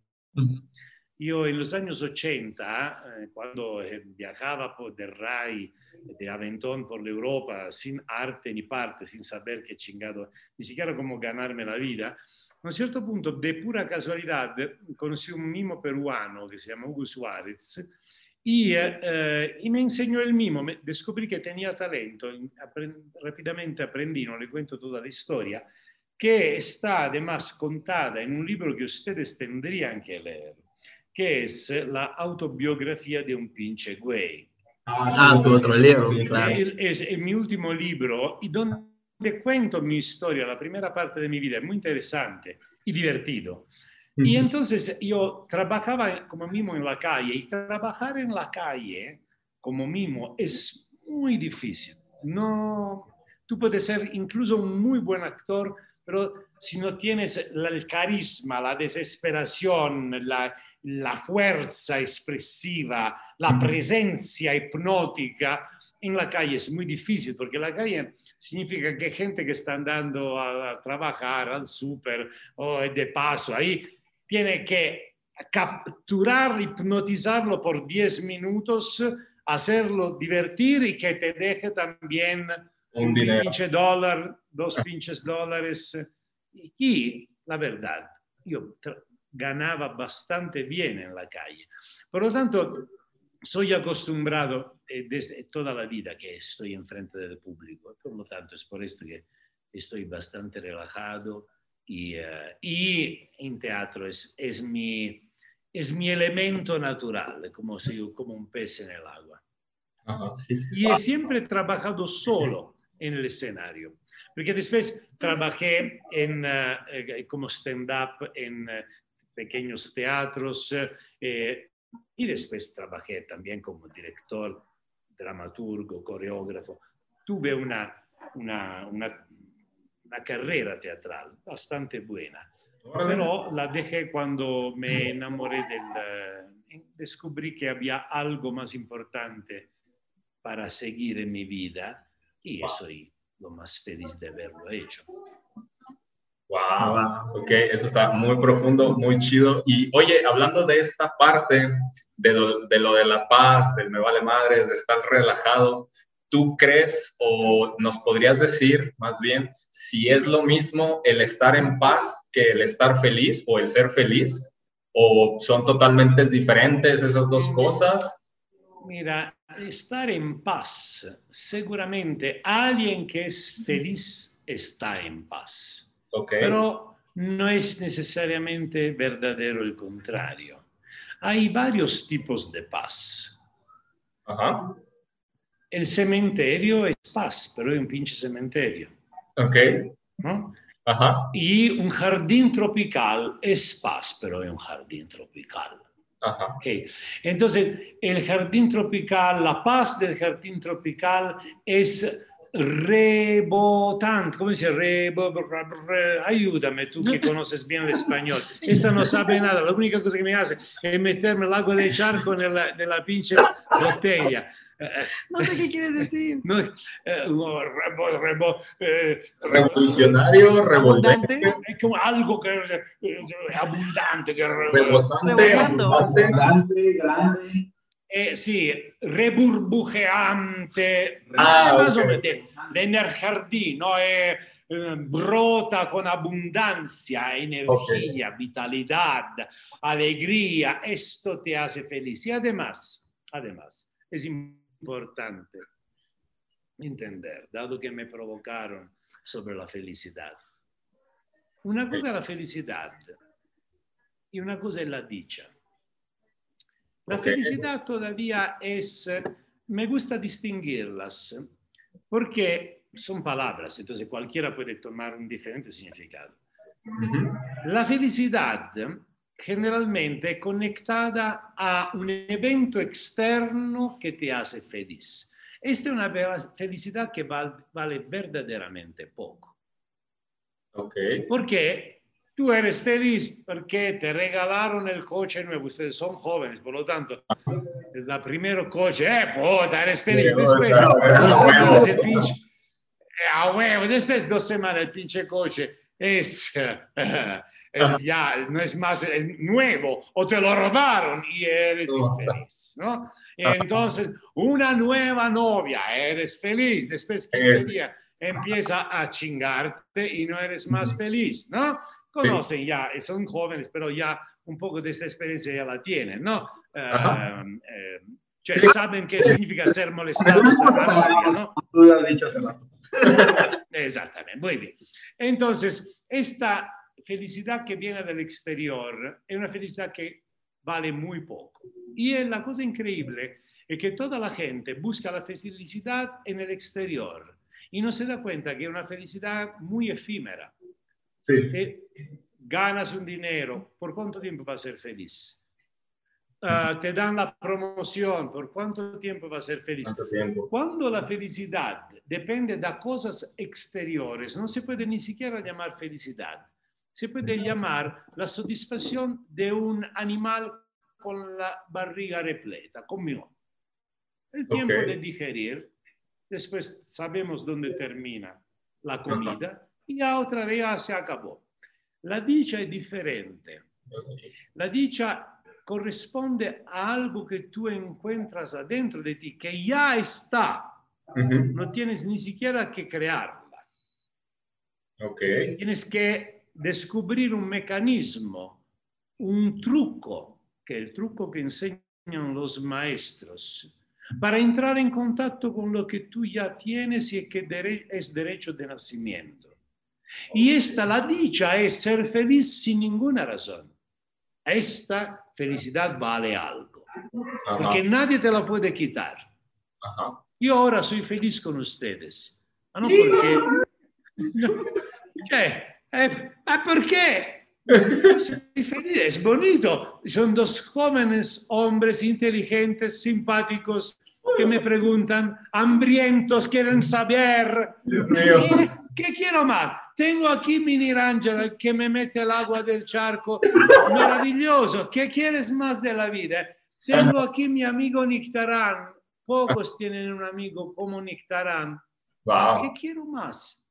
Yo en los años 80, eh, cuando eh, viajaba por del RAI, de Aventón por Europa, sin arte ni parte, sin saber qué chingado, ni siquiera cómo ganarme la vida, a un cierto punto, de pura casualidad, conocí un mimo peruano que se llama Hugo Suárez y, eh, y me enseñó el mimo. Me- descubrí que tenía talento, apren- rápidamente aprendí, no le cuento toda la historia, que está además contada en un libro que ustedes tendrían que leer, que es la autobiografía de un pinche güey. Ah, tu otro libro, Eh, claro. Es, es mi último libro y donde cuento mi historia, la primera parte de mi vida, es muy interesante y divertido. Y entonces yo trabajaba como mimo en la calle y trabajar en la calle como mimo es muy difícil. No, tú puedes ser incluso un muy buen actor, pero si no tienes el carisma, la desesperación, la, la fuerza expresiva, la presencia hipnótica, en la calle es muy difícil porque la calle significa que gente que está andando a, a trabajar al súper o de paso ahí tiene que capturar, hipnotizarlo por 10 minutos, hacerlo divertir y que te deje también Un dinero. pinche dólar, dos pinches dólares. Y la verdad, yo ganaba bastante bien en la calle. Por lo tanto, soy acostumbrado eh, desde toda la vida que estoy enfrente del público. Por lo tanto, es por esto que estoy bastante relajado y, eh, y en teatro es, es, mi, es mi elemento natural, como, si, como un pez en el agua. Ajá. Y he siempre trabajado solo en el escenario, porque después trabajé en, eh, eh, como stand-up en eh, pequeños teatros eh, y después trabajé también como director, dramaturgo, coreógrafo. Tuve una, una, una, una carrera teatral bastante buena, pero la dejé cuando me enamoré del... eh, descubrí que había algo más importante para seguir en mi vida y soy lo más feliz de haberlo hecho. Wow, ok, eso está muy profundo, muy chido. Y oye, hablando de esta parte, de lo, de lo de la paz, del me vale madre, de estar relajado, ¿tú crees o nos podrías decir más bien si es lo mismo el estar en paz que el estar feliz o el ser feliz? ¿O son totalmente diferentes esas dos cosas? Mira, estar en paz, seguramente alguien que es feliz está en paz. Pero no es necesariamente verdadero el contrario. Hay varios tipos de paz. Ajá. El cementerio es paz, pero es un pinche cementerio. Ok. ¿no? Ajá. Y un jardín tropical es paz, pero es un jardín tropical. Ajá. Ok, entonces el jardín tropical, la paz del jardín tropical es rebotante, ¿cómo dice? Rebo- re- re- ayúdame, tú que conoces bien el español. Esta no sabe nada, la única cosa que me hace es meterme el agua de charco nella, nella pinche botella. No sé qué quieres decir. no, eh, rebo- rebo- eh, Revolucionario, revolvente, es como algo que eh, abundante, que re- rebosante, Rebosando. abundante. Grande, grande. Eh, sì, reburbujeante, Ah, más ok. o menos, de energía, no? Eh, eh, brota con abundancia, energía, vitalidad, alegría. Esto te hace feliz. Y además, además, es importante entender, dado que me provocaron sobre la felicidad. Una cosa es la felicidad y una cosa es la dicha. La Ok. felicidad todavía es, me gusta distinguirlas, porque son palabras, entonces cualquiera puede tomar un diferente significado. La felicidad generalmente es conectada a un evento externo que te hace feliz. Esta es una que val- vale verdaderamente poco. Ok. Porque tú eres feliz porque te regalaron el coche nuevo. Ustedes son jóvenes, por lo tanto, el primero coche, eh, puta, eres feliz. Después, dos semanas el pinche, eh, a huevo, después dos semanas el pinche coche es el ya, no es más el nuevo, o te lo robaron y eres infeliz, ¿no? Y entonces, una nueva novia, eres feliz. Después 15 Es- días empieza a chingarte y no eres más feliz, ¿no? Conocen ya, y son jóvenes, pero ya un poco de esta experiencia ya la tienen, ¿no? Eh, eh, Sí. saben qué significa ser molestados ¿no? Tú has dicho hace rato. Exactamente, muy bien. Entonces, esta felicidad que viene del exterior es una felicidad que vale muy poco. Y es la cosa increíble es que toda la gente busca la felicidad en el exterior y no se da cuenta que es una felicidad muy efímera. Sí. Que ganas un dinero, ¿por cuánto tiempo vas a ser feliz? Ah, te dan la promoción, ¿por cuánto tiempo vas a ser feliz? Cuando la felicidad depende de cosas exteriores, no se puede ni siquiera llamar felicidad. Se puede llamar la satisfacción de un animal con la barriga repleta, conmigo. El tiempo Ok. de digerir, después sabemos dónde termina la comida ya otra vez se acabó. La dicha es diferente. La dicha corresponde a algo que tú encuentras adentro de ti, que ya está. No tienes ni siquiera que crearla. Ok. Tienes que descubrir un mecanismo, un truco, que es el truco que enseñan los maestros, para entrar en contacto con lo que tú ya tienes y que es derecho de nacimiento. Y esta, la dicha, es ser feliz sin ninguna razón. Esta felicidad vale algo, Ajá. porque nadie te la puede quitar. Ajá. Yo ahora soy feliz con ustedes. Ma non perché... No, eh, feliz, es bonito. Son dos jóvenes hombres inteligentes, simpáticos, que me preguntan, hambrientos, quieren saber. Dios mío. ¿Qué, qué quiero más? Tengo aquí Mini Ranger que me mete el agua del charco. Maravilloso. ¿Qué quieres más de la vida? Tengo aquí mi amigo Nictarán. Pocos tienen un amigo como Nictarán. ¿Qué Wow. quiero más?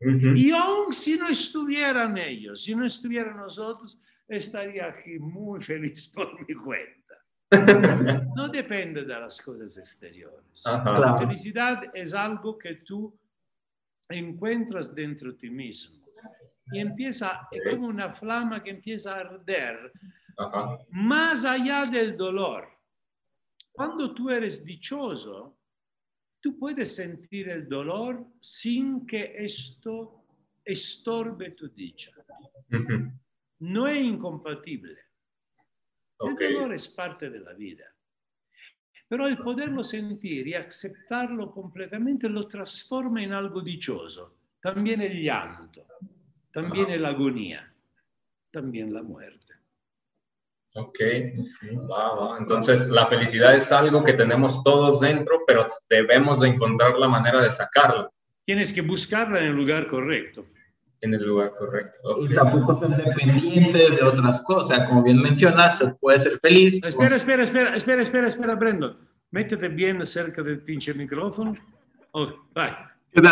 Ujú. Y aún si no estuvieran ellos, si no estuvieran nosotros, estaría aquí muy feliz por mi cuenta. No depende de las cosas exteriores. La felicidad es algo que tú encuentras dentro de ti mismo. Y empieza, es como una flama que empieza a arder Ajá. más allá del dolor. Cuando tú eres dichoso, tú puedes sentir el dolor sin que esto estorbe tu dicha. No es incompatible. El dolor es parte de la vida. Pero el poderlo sentir y aceptarlo completamente lo transforma en algo dichoso. También el llanto, también la agonía, también la muerte. Ok. Va. Entonces, la felicidad es algo que tenemos todos dentro, pero debemos de encontrar la manera de sacarla Tienes que buscarla en el lugar correcto. En el lugar correcto. Ok. Y tampoco son dependientes de otras cosas. Como bien mencionas, se puede ser feliz. Espera, espera, espera, espera, espera, espera, Brandon. Métete bien cerca del pinche micrófono. Oh.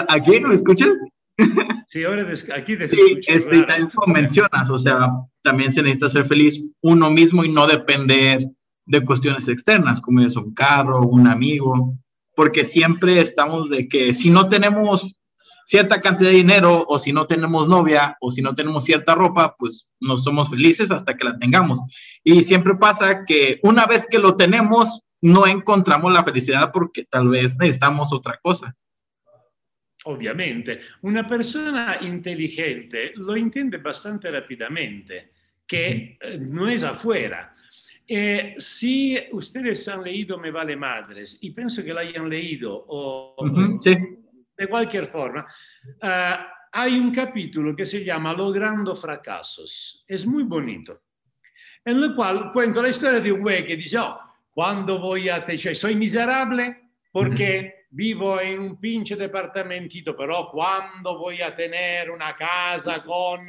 ¿Aquí no me escuchas? Sí, ahora des- aquí te Sí, escucho este, como mencionas, o sea, también se necesita ser feliz uno mismo y no depender de cuestiones externas, como es un carro, un amigo, porque siempre estamos de que si no tenemos cierta cantidad de dinero o si no tenemos novia o si no tenemos cierta ropa, pues no somos felices hasta que la tengamos. Y siempre pasa que una vez que lo tenemos, no encontramos la felicidad porque tal vez necesitamos otra cosa. Ovviamente, una persona inteligente lo entiende bastante rápidamente, que eh, no es afuera. Eh, si ustedes han leído Me Vale Madres, y pienso que la hayan leído, o Ujú, sí. De cualquier forma, eh, hay un capítulo que se llama Logrando fracasos. Es muy bonito, en el cual cuento la historia de un güey que dice, oh, cuando voy a te, cioè, soy miserable porque vivo en un pinche departamentito, pero cuando voy a tener una casa con...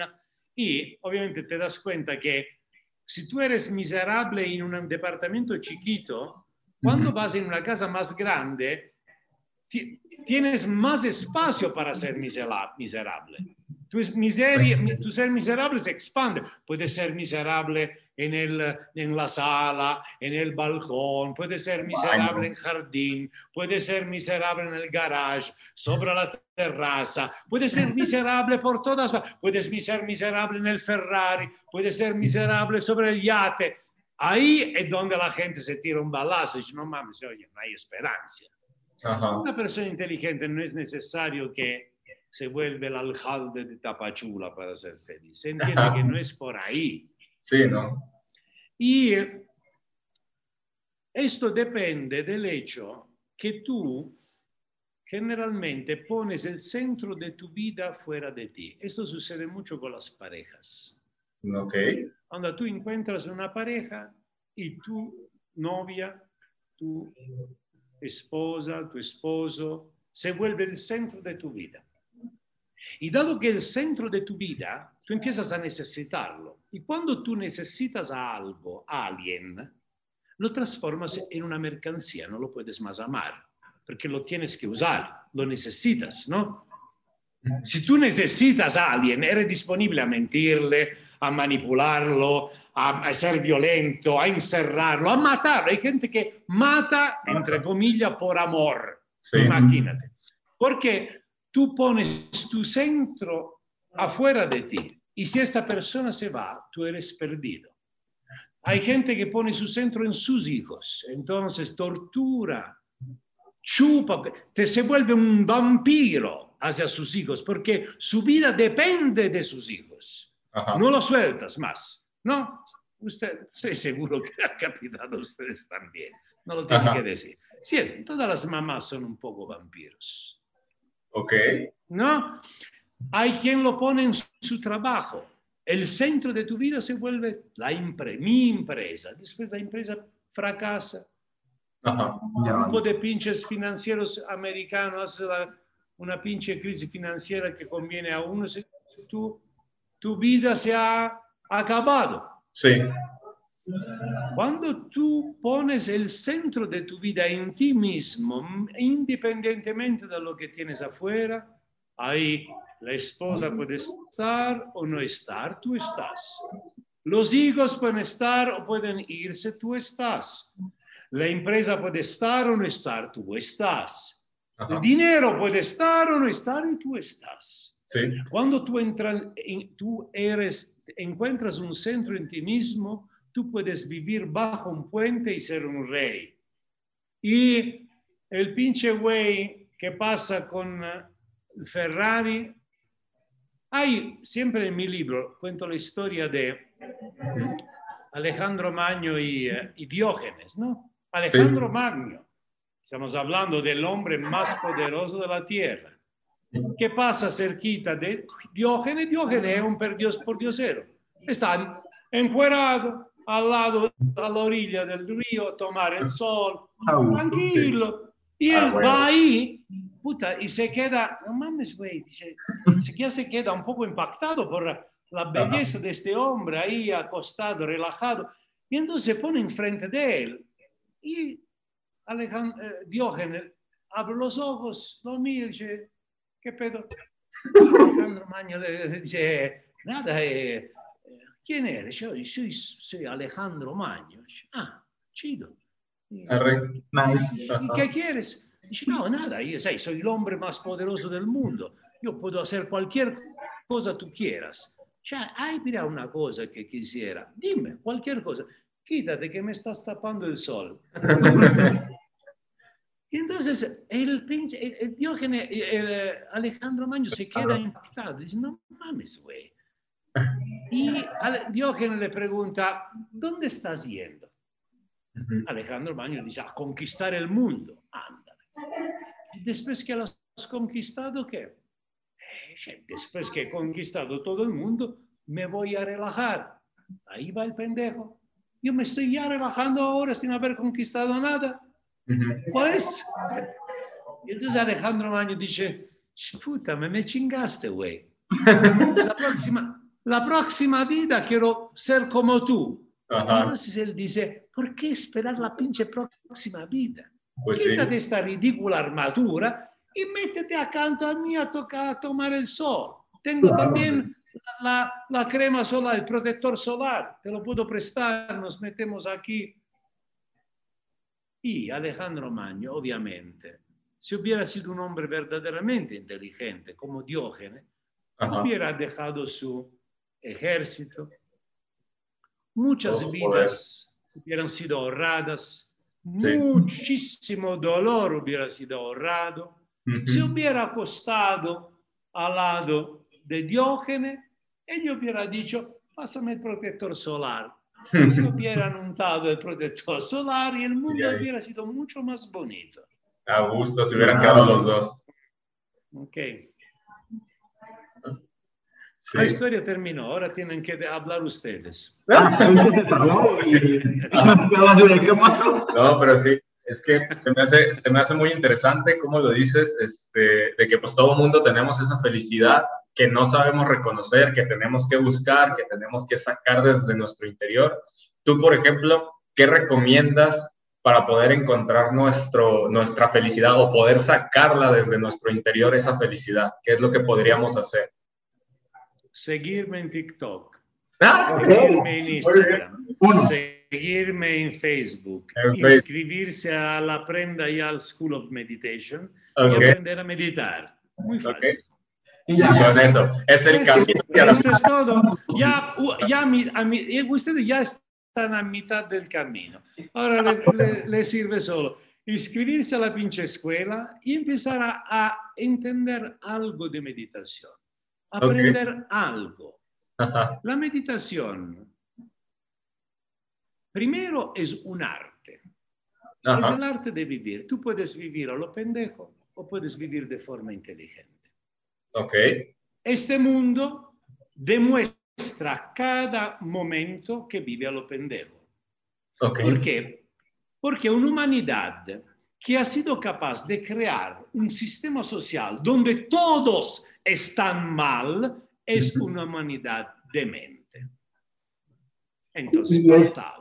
Y obviamente te das cuenta que si tú eres miserable en un departamento chiquito, cuando Ujú. vas en una casa más grande, tienes más espacio para ser misera- miserable. Tu, miseria, mi- tu ser miserable se expande. Puedes ser miserable en, el, en la sala, en el balcón, puedes ser miserable en jardín, puedes ser miserable en el garage, sobre la terraza, puedes ser miserable por todas partes, puedes ser miserable en el Ferrari, puedes ser miserable sobre el yate. Ahí es donde la gente se tira un balazo y dice, no mames, oye, no hay esperanza. Ajá. Una persona inteligente no es necesario que se vuelva el alcalde de Tapachula para ser feliz. Se entiende que no es por ahí. Sí, ¿no? Y esto depende del hecho que tú generalmente pones el centro de tu vida fuera de ti. Esto sucede mucho con las parejas. Ok. Cuando tú encuentras una pareja y tu novia, tu esposa, tu esposo, se vuelve el centro de tu vida. Y dado que el centro de tu vida, tú empiezas a necesitarlo. Y cuando tú necesitas a algo, a alguien, lo transformas en una mercancía, no lo puedes más amar, porque lo tienes que usar, lo necesitas, ¿no? Si tú necesitas a alguien, eres disponible a mentirle, a manipularlo, a, a ser violento, a encerrarlo, a matarlo. Hay gente que mata, entre comillas, por amor. Sí. Imagínate. Porque tú pones tu centro afuera de ti y si esta persona se va, tú eres perdido. Hay gente que pone su centro en sus hijos, entonces tortura, chupa, te se vuelve un vampiro hacia sus hijos porque su vida depende de sus hijos. Ajá. No lo sueltas más, ¿no? Usted, estoy seguro que ha capitado a ustedes también. No lo tiene que decir. Sí, todas las mamás son un poco vampiros, Ok. ¿no? Hay quien lo pone en su trabajo. El centro de tu vida se vuelve la empre- mi empresa. Después la empresa fracasa. Ajá. Un grupo de pinches financieros americanos hace la- una pinche crisis financiera que conviene a uno. se- Tu, tu vida se ha acabado. Sí. Cuando tú pones el centro de tu vida en ti mismo, independientemente de lo que tienes afuera, ahí la esposa puede estar o no estar, tú estás. Los hijos pueden estar o pueden irse, tú estás. La empresa puede estar o no estar, tú estás. Ajá. El dinero puede estar o no estar y tú estás. Sí. Cuando tú, entras, en- tú eres, encuentras un centro en ti mismo, tú puedes vivir bajo un puente y ser un rey. Y el pinche güey que pasa con eh, Ferrari, hay siempre en mi libro, cuento la historia de Alejandro Magno y, eh, y Diógenes, ¿no? Alejandro Magno, estamos hablando del hombre más poderoso de la tierra. ¿Qué pasa cerquita de Diógenes? Diógenes es un perdios, pordiosero. Está encuerado al lado, a la orilla del río, a tomar el sol, tranquilo. Y Ah, él va ahí, puta, y se queda, no mames, güey, dice, se queda, un poco impactado por la, belleza de este hombre ahí acostado, relajado. Y entonces se pone enfrente de él. Y Alejandro, Diógenes abre los ojos, lo mira y dice, ¿qué pedo? Alejandro Magno le le dice, nada, eh, ¿quién eres? Yo soy, soy Alejandro Magno. Ah, chido. Arre. Nice. ¿Y qué quieres? Dice, no, nada, yo sé, soy el hombre más poderoso del mundo. Yo puedo hacer cualquier cosa tú quieras. Ya, hay, mira una cosa que quisiera. Dime, cualquier cosa. Quítate que me estás tapando el sol. y entonces el pinche, el, el Diógenes, el, el Alejandro Magno se queda impactado. Dice, no mames, güey. Y Ale- Diógenes le pregunta, ¿dónde estás yendo? Alejandro Magno dice a conquistar el mundo. Ándale. Y después que lo has conquistado, ¿qué? Eh, Después que he conquistado todo el mundo, me voy a relajar. Ahí va el pendejo. Yo me estoy ya relajando ahora sin haber conquistado nada. Ujú. Pues. Y entonces Alejandro Magno dice, puta, me me chingaste, güey. La próxima, la próxima vida quiero ser como tú. Ajá. Entonces él dice, ¿por qué esperar la pinche próxima vida? Pues sí. Quítate esta ridícula armadura y métete acá a mí a, tocar, a tomar el sol. Tengo Claro. también la, la crema solar, el protector solar. Te lo puedo prestar, nos metemos aquí. Y Alejandro Magno, obviamente, si hubiera sido un hombre verdaderamente inteligente como Diógenes, Ajá. hubiera dejado su ejército, muchas Todo vidas hubieran sido ahorradas, Sí. muchísimo dolor hubiera sido ahorrado, Ujú. se hubiera acostado al lado de Diógenes, él hubiera dicho, pásame el protector solar, si hubieran untado el protector solar y el mundo hubiera sido mucho más bonito. A gusto, se hubieran quedado los dos. Ok. Sí. La historia terminó, ahora tienen que hablar ustedes. Se. No, pero sí, es que se me hace, se me hace muy interesante cómo lo dices, este, de que pues todo mundo tenemos esa felicidad que no sabemos reconocer, que tenemos que buscar, que tenemos que sacar desde nuestro interior. Tú, por ejemplo, ¿qué recomiendas para poder encontrar nuestro, nuestra felicidad o poder sacarla desde nuestro interior, esa felicidad? ¿Qué es lo que podríamos hacer? Seguirme en TikTok, Ah, seguirme en Instagram, Uno. seguirme en Facebook, En Facebook. inscribirse a la Prenda y al School of Meditation y ok, aprender a meditar. Muy fácil. Y ya. con eso. Es el camino hacia la esto es todo. Ya, ya, mi- a mi- eh, ustedes ya están a mitad del camino. Ahora le, le- le sirve solo inscribirse a la pinche escuela y empezar a, a entender algo de meditación. Aprender algo. Ajá, La meditación, primero, es un arte. Es ajá, el arte de vivir. Tú puedes vivir a lo pendejo o puedes vivir de forma inteligente. Ok, Este mundo demuestra cada momento que vive a lo pendejo. ok. ¿Por qué? Porque una humanidad que ha sido capaz de crear un sistema social donde todos están mal es una humanidad demente. Entonces, Y es- total.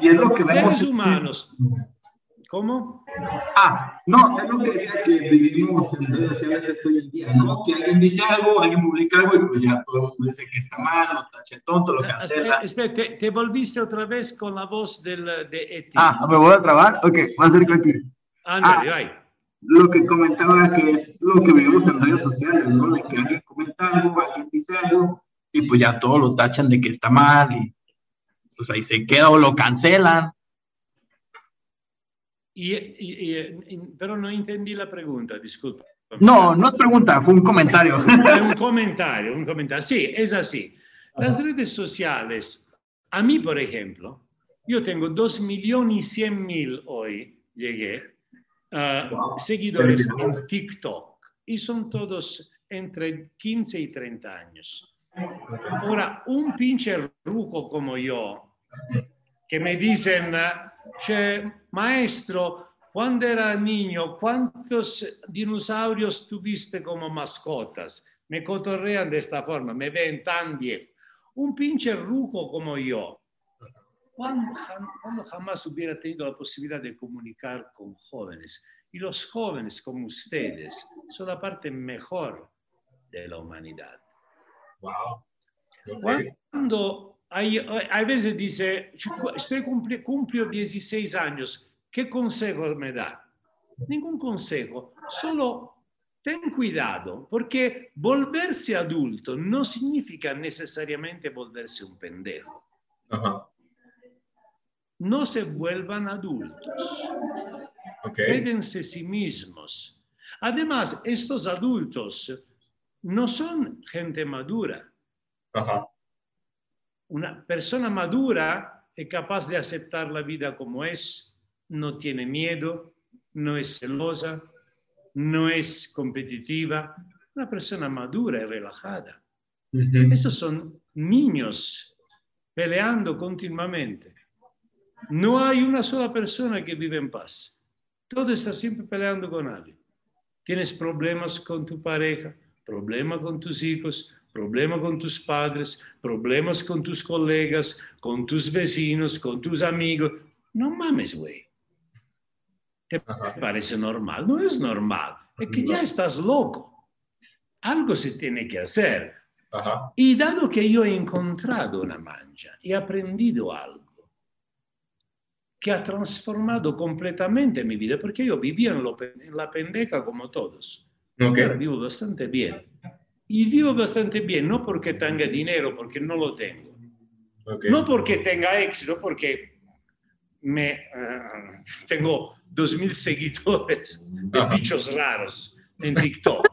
Y es lo que vemos. Seres humanos. ¿Cómo? Ah, no, es lo que decía que vivimos en redes sociales esto hoy en día, ¿no? Que alguien dice algo, alguien publica algo y pues ya todo el mundo dice que está mal, lo tacha tonto, lo cancela. Espera, te, te volviste otra vez con la voz del, de Eti. Ah, ¿me voy a trabar? Ok, me acerco aquí. Ándale, ah. vai. Lo que comentaba que es lo que vivimos en redes sociales, ¿no? De que alguien comenta algo, alguien dice algo y pues ya todos lo tachan de que está mal y pues ahí se queda o lo cancelan. Y, y- y- pero no entendí la pregunta, disculpa. No, no es pregunta, fue un comentario. Un comentario, un comentario. Sí, es así. Las redes sociales, a mí, por ejemplo, yo tengo 2 millones y 100 mil hoy, llegué, ah, Wow. seguidores en TikTok y son todos entre 15 y 30 años. Ahora, un pinche ruco como yo, que me dicen, "Che, maestro, cuando era niño, ¿cuántos dinosaurios tuviste como mascotas? Me cotorrean de esta forma, me ven tan viejo. Un pinche ruco como yo, ¿cuándo, jam- cuándo jamás hubiera tenido la posibilidad de comunicar con jóvenes? Y los jóvenes como ustedes son la parte mejor de la humanidad. Wow. Cuando hay, hay veces dice, "Ci- estoy cumpli, cumplo 16 años, ¿qué consejo me da? Ningún consejo, solo ten cuidado, porque volverse adulto no significa necesariamente volverse un pendejo. Ajá. No se vuelvan adultos. Ok. Quédense sí mismos. Además, estos adultos no son gente madura. Ajá. Una persona madura es capaz de aceptar la vida como es, no tiene miedo, no es celosa, no es competitiva. Una persona madura y relajada. Esos son niños peleando continuamente. No hay una sola persona que vive en paz. Todo está siempre peleando con alguien. Tienes problemas con tu pareja, problemas con tus hijos, problemas con tus padres, problemas con tus colegas, con tus vecinos, con tus amigos. No mames, güey. ¿Te parece normal? No es normal. Es que ya estás loco. Algo se tiene que hacer. Ajá. Y dado que yo he encontrado una mancha y aprendido algo que ha transformado completamente mi vida, porque yo vivía en, lo en la pendeja como todos. Ok. Ahora vivo bastante bien. Y vivo bastante bien, no porque tenga dinero, porque no lo tengo. Ok. No porque tenga éxito, porque me, eh, tengo 2.000 seguidores de Ajá. bichos raros en TikTok.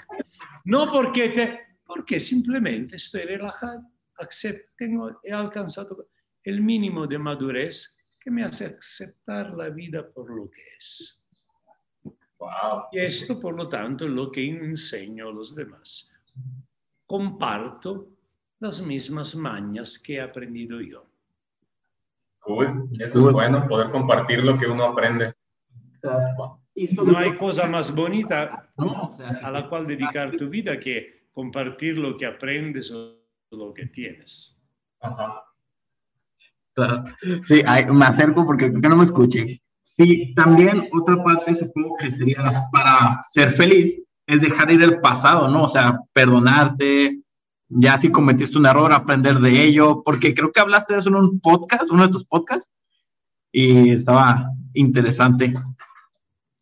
No porque, te, porque simplemente estoy relajado, acepto, tengo, he alcanzado. el mínimo de madurez que me hace aceptar la vida por lo que es. Wow. Y esto, por lo tanto, es lo que enseño a los demás. Comparto las mismas mañas que he aprendido yo. Cool. Eso es bueno, poder compartir lo que uno aprende. No hay cosa más bonita a la cual dedicar tu vida que compartir lo que aprendes o lo que tienes. Ajá. Claro. Sí, me acerco porque creo que no me escuché. Sí, también otra parte supongo que sería para ser feliz es dejar ir el pasado, ¿no? O sea, perdonarte, ya si cometiste un error, aprender de ello, porque creo que hablaste de eso en un podcast, uno de tus podcasts, y estaba interesante.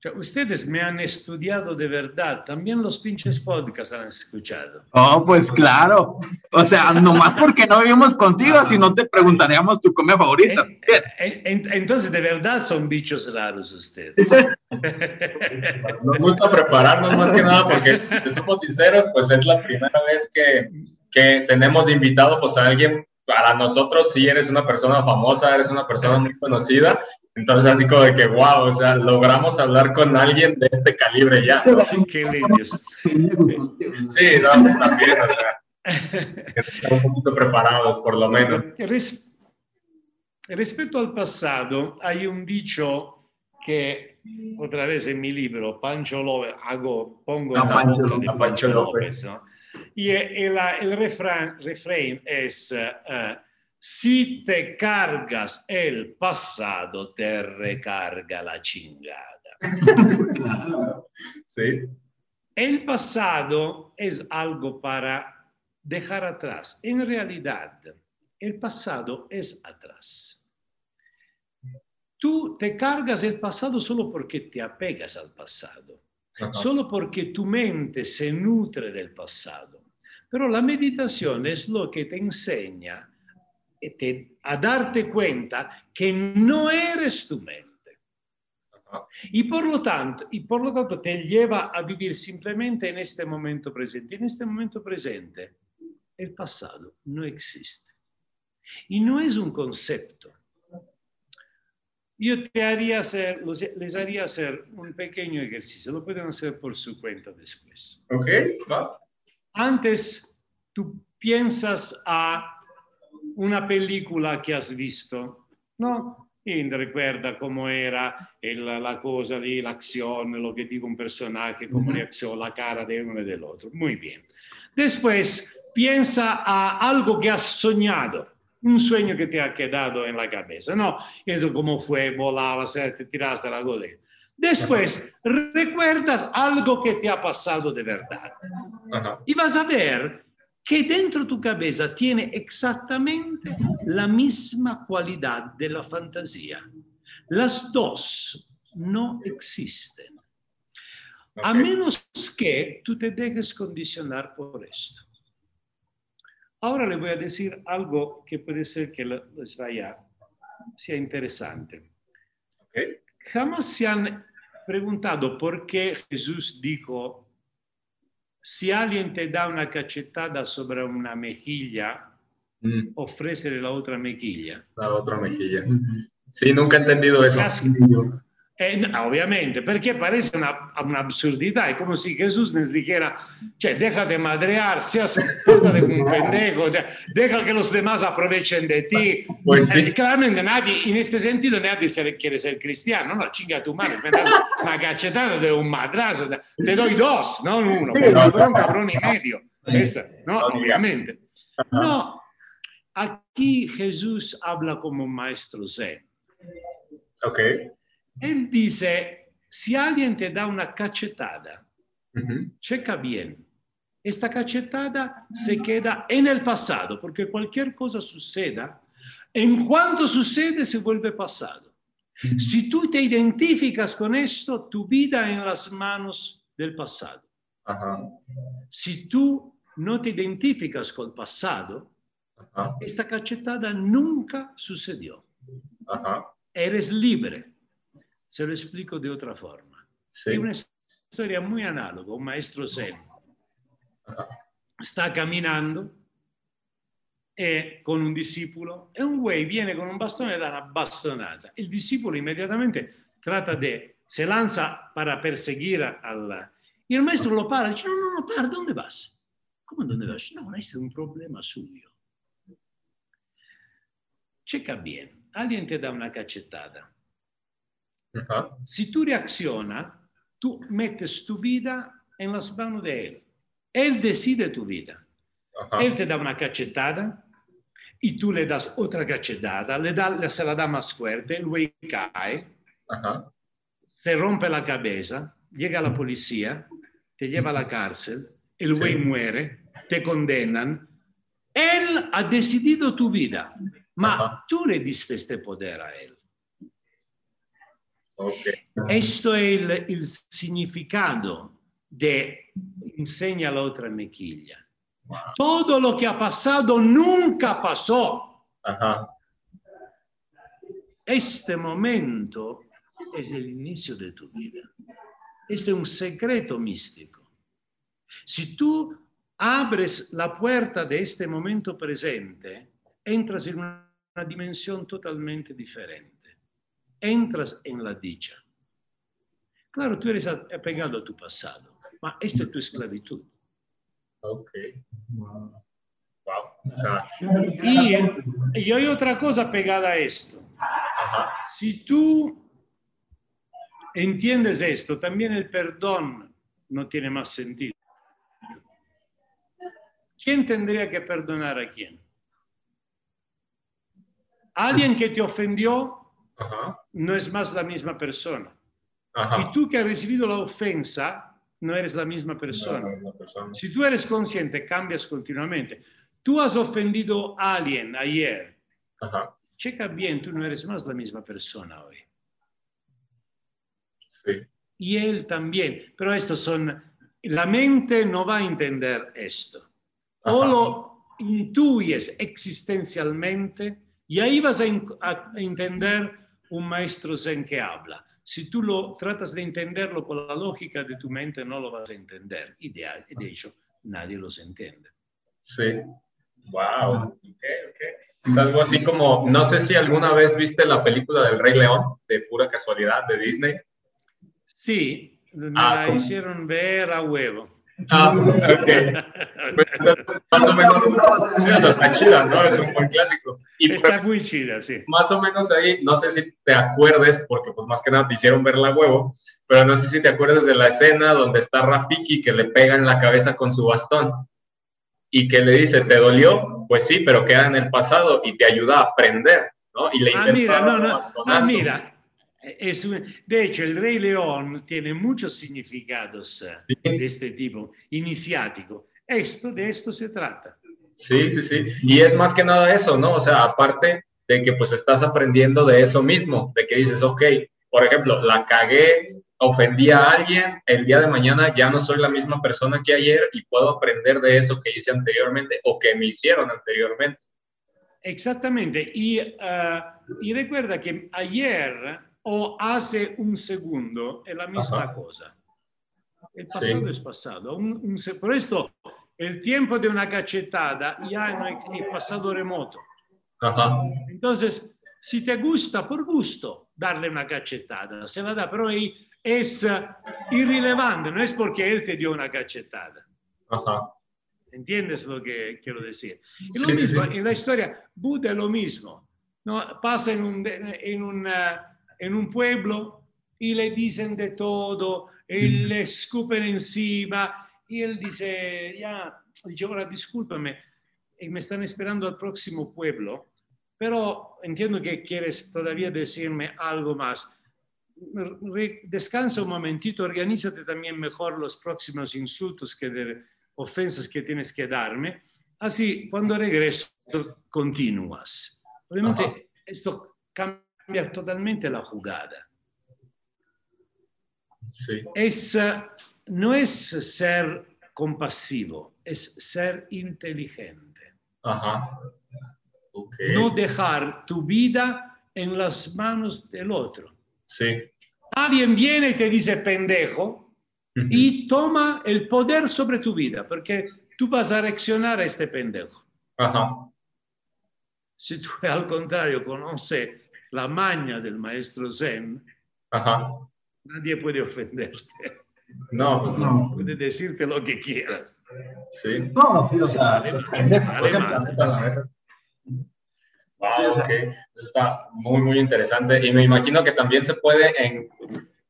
O sea, ustedes me han estudiado de verdad, también los pinches podcasts han escuchado. Oh, pues claro. O sea, nomás porque no vivimos contigo, si no te preguntaríamos tu comida favorita. Eh, eh, en- Entonces, de verdad son bichos raros ustedes. Nos gusta prepararnos más que nada porque, si somos sinceros, pues es la primera vez que, que tenemos de invitado pues, a alguien. Para nosotros, sí eres una persona famosa, eres una persona muy conocida. Entonces, así como de que, wow, o sea, logramos hablar con alguien de este calibre ya. ¿no? Qué leyes. Sí, no, pues también, o sea, estamos un poquito preparados, por lo menos. Res- respecto al pasado, hay un dicho que otra vez en mi libro, Pancho López, hago, pongo la Pancho boca de López. Pancho Pancho López, ¿no? Y el, el refrán, refrán es, eh, si te cargas el pasado, te recarga la chingada. Claro. Sí. El pasado es algo para dejar atrás. En realidad, el pasado es atrás. Tú te cargas el pasado solo porque te apegas al pasado, solo porque tu mente se nutre del pasado. Pero la meditación es lo que te enseña a darte cuenta que no eres tu mente. Y por lo tanto, y por lo tanto te lleva a vivir simplemente en este momento presente. En este momento presente, el pasado no existe. Y no es un concepto. Yo te haría hacer, les haría hacer un pequeño ejercicio. Lo pueden hacer por su cuenta después. Ok, va. Antes, tú piensas a una película que has visto, ¿no? Y recuerda cómo era el- la cosa de la acción, lo que dice un personaje, cómo Ujú. reacciona la cara de uno y del otro. Muy bien. Después, piensa a algo que has soñado, un sueño que te ha quedado en la cabeza, ¿no? Y entonces, cómo fue, volabas, te tiraste la goleta. Después, recuerdas algo que te ha pasado de verdad Ajá. y vas a ver que dentro tu cabeza tiene exactamente la misma cualidad de la fantasía. Las dos no existen, a Ok. menos que tú te dejes condicionar por esto. Ahora le voy a decir algo que puede ser que le- les vaya, sea interesante. Ok. Jamás se han preguntado por qué Jesús dijo, si alguien te da una cachetada sobre una mejilla, Mm, ofrécele la otra mejilla. la otra mejilla. Sí, nunca he entendido eso. Casi- Eh, no, ovviamente, perché parece una, un'assurdità, è come se Gesù nos dijera, cioè, deja de madrear, seas pórtate como un pendejo, sea, deja que los demás aprovechen de ti. Pues sí. Eh, claramente nadie, en este sentido, nadie se- quiere ser cristiano, no, chinga tu madre, una cachetada de un madrazo, te doy dos, no uno, tú eres un cabrón y medio. Esta, no, obviamente. No, aquí Jesús habla como un maestro zen. Ok. Él dice, si alguien te da una cachetada, Ujú. checa bien. Esta cachetada se queda en el pasado, porque cualquier cosa suceda, en cuanto sucede se vuelve pasado. Si tú te identificas con esto, tu vida en las manos del pasado. Ajá. Si tú no te identificas con el pasado, esta cachetada nunca sucedió. Ajá. Eres libre. Se lo explico de otra forma. Sí. È una storia muy análoga. Un maestro zen sta camminando e con un discepolo e un güey viene con un bastone e dà una bastonata. Il discepolo immediatamente trata de, se lanza para perseguir al... El maestro lo para, dice, no, no, no, para, ¿dónde vas? ¿Cómo dónde vas? No, este es un problema suyo. Checa bien, alguien te da una cachetada. Ajá. Si tú reaccionas, tú metes tu vida en las manos de él. Él decide tu vida. Ajá. Él te da una cachetada y tú le das otra cachetada, le da, se la da más fuerte, güey cae, Ajá. se rompe la cabeza, llega la policía, te lleva a la cárcel, el güey Sí. muere, te condenan. Él ha decidido tu vida, ma Ajá. tú le diste este poder a él. Esto es el, el significado de enseña la otra mejilla. Todo lo que ha pasado nunca pasó. Ajá. Este momento es el inicio de tu vida. Este es un secreto místico. Si tú abres la puerta de este momento presente, entras en una dimensión totalmente diferente. Entras en la dicha. Claro, tú eres apegado a tu pasado, ma esta es tu esclavitud. Ok. Wow. O sea, Y, y hay otra cosa pegada a esto. ajá. Si tú entiendes esto, también el perdón no tiene más sentido. ¿Quién tendría que perdonar a quién? Alguien que te ofendió Ajá. no es más la misma persona. Ajá. Y tú que has recibido la ofensa, no eres la misma persona. La persona. Si tú eres consciente, cambias continuamente. Tú has ofendido a alguien ayer, Ajá. checa bien, tú no eres más la misma persona hoy. Sí. y él también. Pero estos son, la mente no va a entender esto. O lo intuyes existencialmente y ahí vas a entender un maestro zen que habla. Si tú lo tratas de entenderlo con la lógica de tu mente, no lo vas a entender. Y de, de hecho, nadie los entiende. Sí. Wow. Ok, ok. Es algo así como, no sé si alguna vez viste la película del Rey León, de pura casualidad, de Disney. Sí, me Ah, la ¿cómo? hicieron ver a huevo. Ah, ok. Pues, entonces, más o menos, sí, o sea, está chida, ¿no? Es un buen clásico. Y Está muy chida, sí. más o menos ahí, no sé si te acuerdes, porque pues más que nada te hicieron ver la huevo, pero no sé si te acuerdas de la escena donde está Rafiki que le pega en la cabeza con su bastón y que le dice, ¿te dolió? Pues sí, pero queda en el pasado y te ayuda a aprender, ¿no? Y le Ah, intenta mira, dar no, no. Ah, mira. Es un- de hecho, el Rey León tiene muchos significados eh, de este tipo, iniciático. Esto, de esto se trata. Sí, sí, sí. Y es más que nada eso, ¿no? O sea, aparte de que pues estás aprendiendo de eso mismo, de que dices, ok, por ejemplo, la cagué, ofendí a alguien, el día de mañana ya no soy la misma persona que ayer y puedo aprender de eso que hice anteriormente o que me hicieron anteriormente. Exactamente. Y, eh, y recuerda que ayer o hace un segundo es la misma Ajá. cosa. El pasado es pasado. Un- un se- por esto, el tiempo de una cachetada ya no es, pasado remoto. Ajá, Entonces, si te gusta por gusto darle una cachetada, se la da, pero ahí es eh, irrelevante, no es porque él te dio una cachetada. ajá. ¿Entiendes lo que quiero decir? Sí, lo sí, mismo, sí. en la historia, Buda es lo mismo. ¿no? Pasa en un, en, un, eh, en un pueblo y le dicen de todo, y Mm. le escupen encima, y él dice, ya, dice, ahora discúlpame, y me están esperando al próximo pueblo, pero entiendo que quieres todavía decirme algo más. Descansa un momentito, organízate también mejor los próximos insultos que de ofensas que tienes que darme. Así, cuando regreso, continúas. Obviamente, Ajá. esto cambia totalmente la jugada. Sí, Es, no es ser compasivo, es ser inteligente. ajá. No dejar tu vida en las manos del otro. Sí. Alguien viene y te dice pendejo y toma el poder sobre tu vida, porque tú vas a reaccionar a este pendejo. Ajá. si tú al contrario conoces la maña del maestro Zen, Ajá. nadie puede ofenderte. No, pues no. Puede decirte lo que quiera. Sí. no, sí, o sea, vez. Wow, ok. Eso está muy, muy interesante. Y me imagino que también se puede en,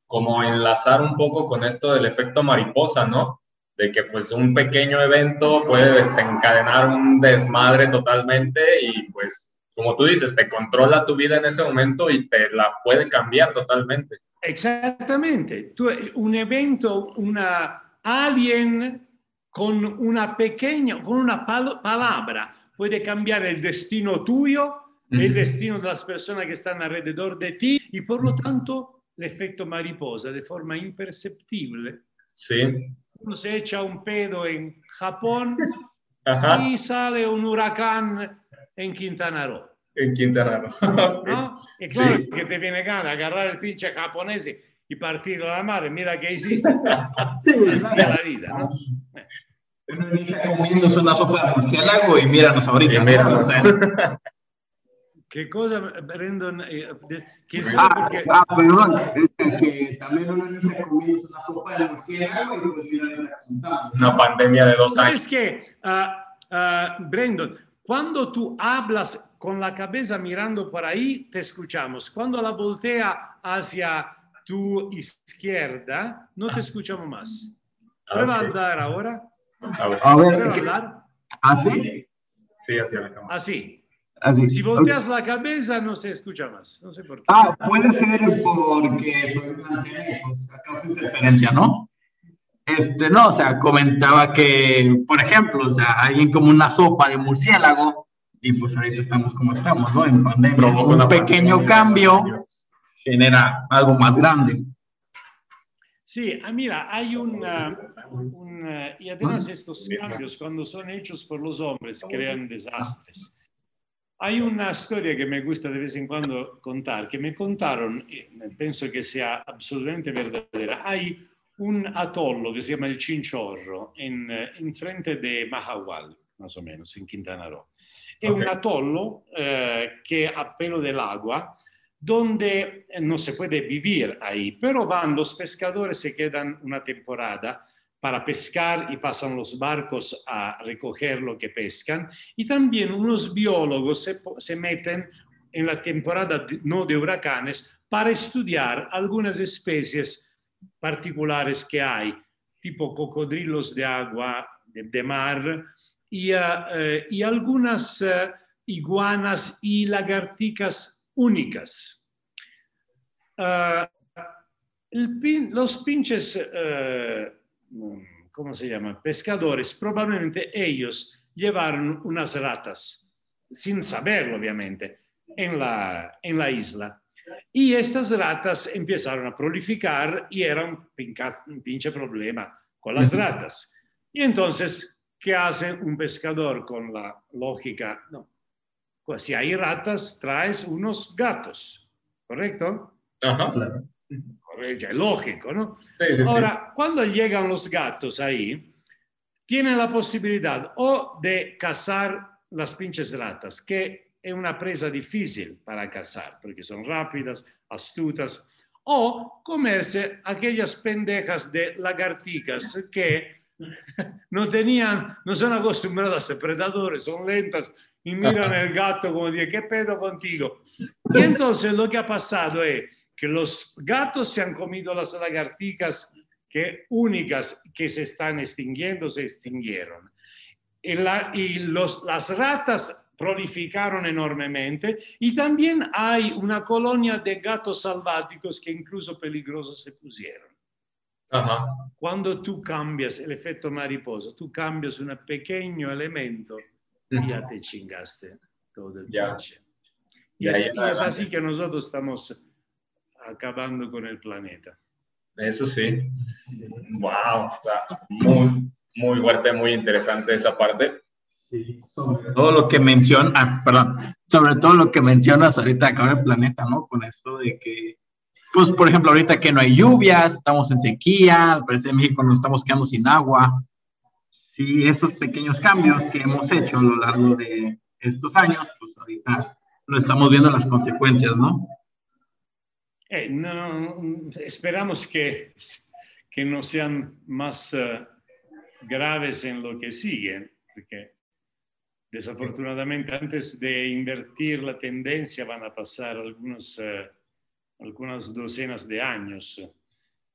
como enlazar un poco con esto del efecto mariposa, ¿no? De que pues un pequeño evento puede desencadenar un desmadre totalmente y pues, como tú dices, te controla tu vida en ese momento y te la puede cambiar totalmente. Exactamente. Tu- un evento, una alien con una pequeña, con una pal- palabra puede cambiar el destino tuyo, el Ujú. destino de las personas que están alrededor de ti y por lo tanto el efecto mariposa de forma imperceptible. Sí. Uno se echa un pedo en Japón Ajá. y sale un huracán en Quintana Roo. En Quintana Roo. ¿no? E claro Sí. che ti viene gana agarrare il pinche giapponese y partirlo alla mare, mira que hiciste, Sí, es la vida, ¿no? Comiéndose una sopa de murciélago y míranos ahorita. Y ¿no? míranos. Che cosa, Brandon? eh, de- che Ah, ah, perdón, es que, que también uno inicia comiendo una sopa de murciélago y pues mira. Una pandemia de dos años. ¿Sabes qué? Ah, ah, Brandon, cuando tú hablas con la cabeza mirando por ahí, te escuchamos. Cuando la voltea hacia tu izquierda, no te escuchamos más. Prueba a Ok. andar ahora. A ver. A a ¿qué- andar. ¿así? Sí, hacia la cámara. Así. Así. Si volteas la cabeza, no se escucha más. No sé por qué. Ah, puede ser porque soy una y pues causa interferencia, ¿no? Este, no, o sea, comentaba que, por ejemplo, o sea, alguien como una sopa de murciélago, y pues ahorita estamos como estamos, ¿no? En pandemia. Provoca un pequeño pandemia. cambio genera algo más grande. Sí, ah, mira, hay una, una- y además estos cambios cuando son hechos por los hombres crean desastres. Hay una historia que me gusta de vez en cuando contar, que me contaron, y penso que sea absolutamente verdadera. Hay un atollo que se llama el Chinchorro en, eh, in frente de Mahahual, más o menos, en Quintana Roo. È un Ok. atollo eh, que a pelo del agua, donde eh, no se puede vivir ahí, pero van los pescadores, se quedan una temporada para pescar y pasan los barcos a recoger lo que pescan. Y también unos biólogos se, se meten en la temporada no de huracanes para estudiar algunas especies particulares que hay, tipo cocodrilos de agua, de, mar, y, eh, algunas eh, iguanas y lagartijas únicas. Pin- los pinches, eh, mm, ¿cómo se llama? Pescadores, probablemente ellos llevaron unas ratas, sin saberlo obviamente, en la, en la isla. Y estas ratas empezaron a prolificar y era un, pinca- un pinche problema con las ratas. Y entonces, ¿qué hace un pescador con la lógica? No, pues si hay ratas, traes unos gatos, ¿correcto? Ajá. Correcto, es lógico, ¿no? Sí, sí, sí. Ahora, cuando llegan los gatos ahí, tienen la posibilidad o de cazar las pinches ratas, que es una presa difícil para cazar, porque son rápidas, astutas, o comerse aquellas pendejas de lagartijas que no tenían, no son acostumbradas a ser predadores, son lentas y miran el gato como dire, ¿qué pedo contigo? Entonces lo que ha pasado es que los gatos se han comido las lagartijas que únicas que se están extinguiendo, se extinguieron. Y los, las ratas prolificaron enormemente y también hay una colonia de gatos salváticos que incluso peligrosos se pusieron. Ajá. Cuando tú cambias el efecto mariposa, tú cambias un pequeño elemento y ya te chingaste todo el pinche. Y es, así que nosotros estamos acabando con el planeta. Eso sí. Wow, está muy, muy fuerte, muy interesante esa parte. Sí, sobre todo lo que mencionas, ah, perdón, sobre todo lo que mencionas ahorita acá en el planeta, ¿no? Con esto de que, pues, por ejemplo, ahorita que no hay lluvias, estamos en sequía, al parecer en México nos estamos quedando sin agua. Sí, esos pequeños cambios que hemos hecho a lo largo de, estos años, pues ahorita lo estamos viendo las consecuencias, ¿no? Eh, no, esperamos que, que no sean más eh, graves en lo que sigue, porque desafortunadamente antes de invertir la tendencia van a pasar algunos, eh, algunas docenas de años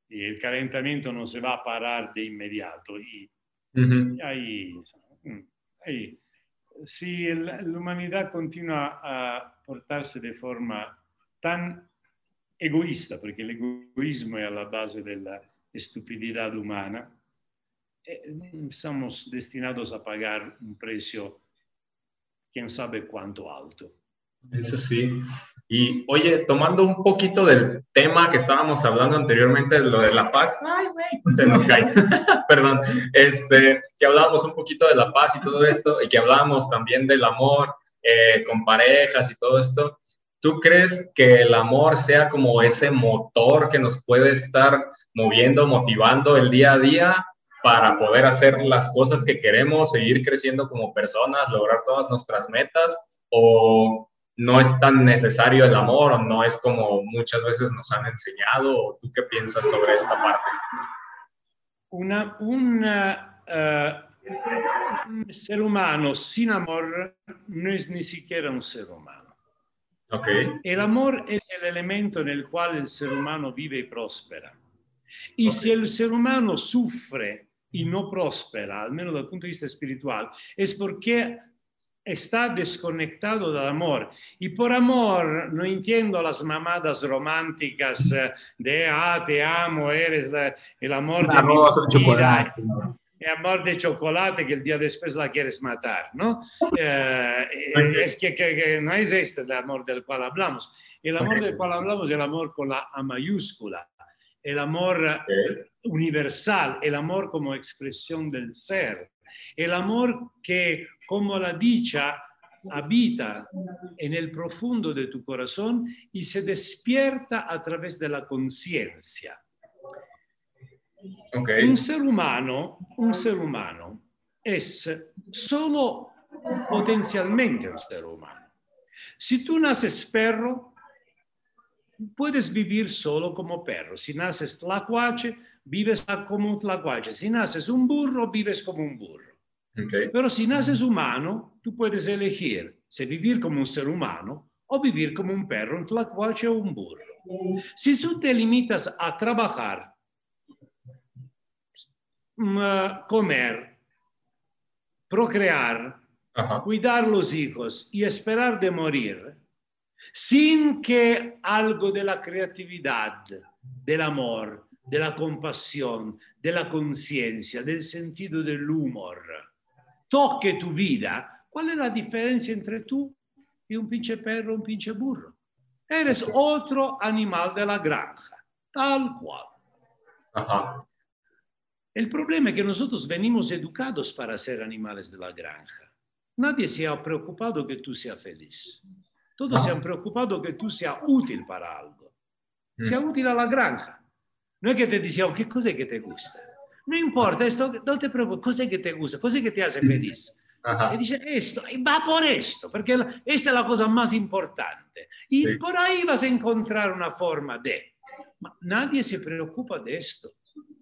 y el calentamiento no se va a parar de inmediato. Y, Ujú. y ahí, ahí, si la, la humanidad continua a portarse de forma tan egoísta, porque el egoísmo es a la base de la estupidez humana, eh, estamos destinados a pagar un precio, quién sabe cuánto alto. Eso sí. Y oye, tomando un poquito del tema que estábamos hablando anteriormente, lo de la paz, ay, güey, se nos cae, perdón, este, que hablábamos un poquito de la paz y todo esto, y que hablábamos también del amor eh, con parejas y todo esto. ¿Tú crees que el amor sea como ese motor que nos puede estar moviendo, motivando el día a día para poder hacer las cosas que queremos, seguir creciendo como personas, lograr todas nuestras metas? ¿O no es tan necesario el amor o no es como muchas veces nos han enseñado? ¿O tú qué piensas sobre esta parte? Una, una, eh, un ser humano sin amor no es ni siquiera un ser humano. Ok, El amor es el elemento en el cual el ser humano vive y prospera. Y Ok. si el ser humano sufre y no prospera, al menos del punto de vista espiritual, es porque está desconectado del amor. Y por amor no entiendo las mamadas románticas eh, de, ah, te amo, eres la- el amor de mi vida, chocolate. el amor de chocolate que el día después la quieres matar, ¿no? Eh. Es que, que- que no es este el amor del cual hablamos. El amor del cual hablamos es el amor con la A mayúscula, el amor eh, universal, el amor como expresión del ser, el amor que como la dicha habita en el profundo de tu corazón y se despierta a través de la conciencia. Un ser humano, un ser humano es solo potencialmente un ser humano. Si tú naces perro, puedes vivir solo como perro. Si naces tlacuache, vives como un tlacuache. Si naces un burro, vives como un burro. ok, Pero si naces humano, tú puedes elegir si vivir como un ser humano o vivir como un perro, un tlacuache o un burro. Si tú te limitas a trabajar, mm, comer, procrear, ajá, cuidar los hijos y esperar de morir, sin que algo de la creatividad, del amor, de la compasión, de la conciencia, del sentido del humor, toque tu vida, ¿cuál es la diferencia entre tú y un pinche perro, un pinche burro? Eres otro animal de la granja, tal cual. ajá, El problema es que nosotros venimos educados para ser animales de la granja. Nadie se ha preocupado que tú seas feliz. Todos se han preocupado que tú seas útil para algo. Sea útil a la granja. No es que te dicen, ¿qué cosa es que te gusta? No importa, esto, no te preocupes, es que te gusta, es que te hace feliz. Y ajá, dice esto, y va por esto, porque la- esta es la cosa más importante. Y Sí. por ahí vas a encontrar una forma de... Ma nadie se preocupa de esto.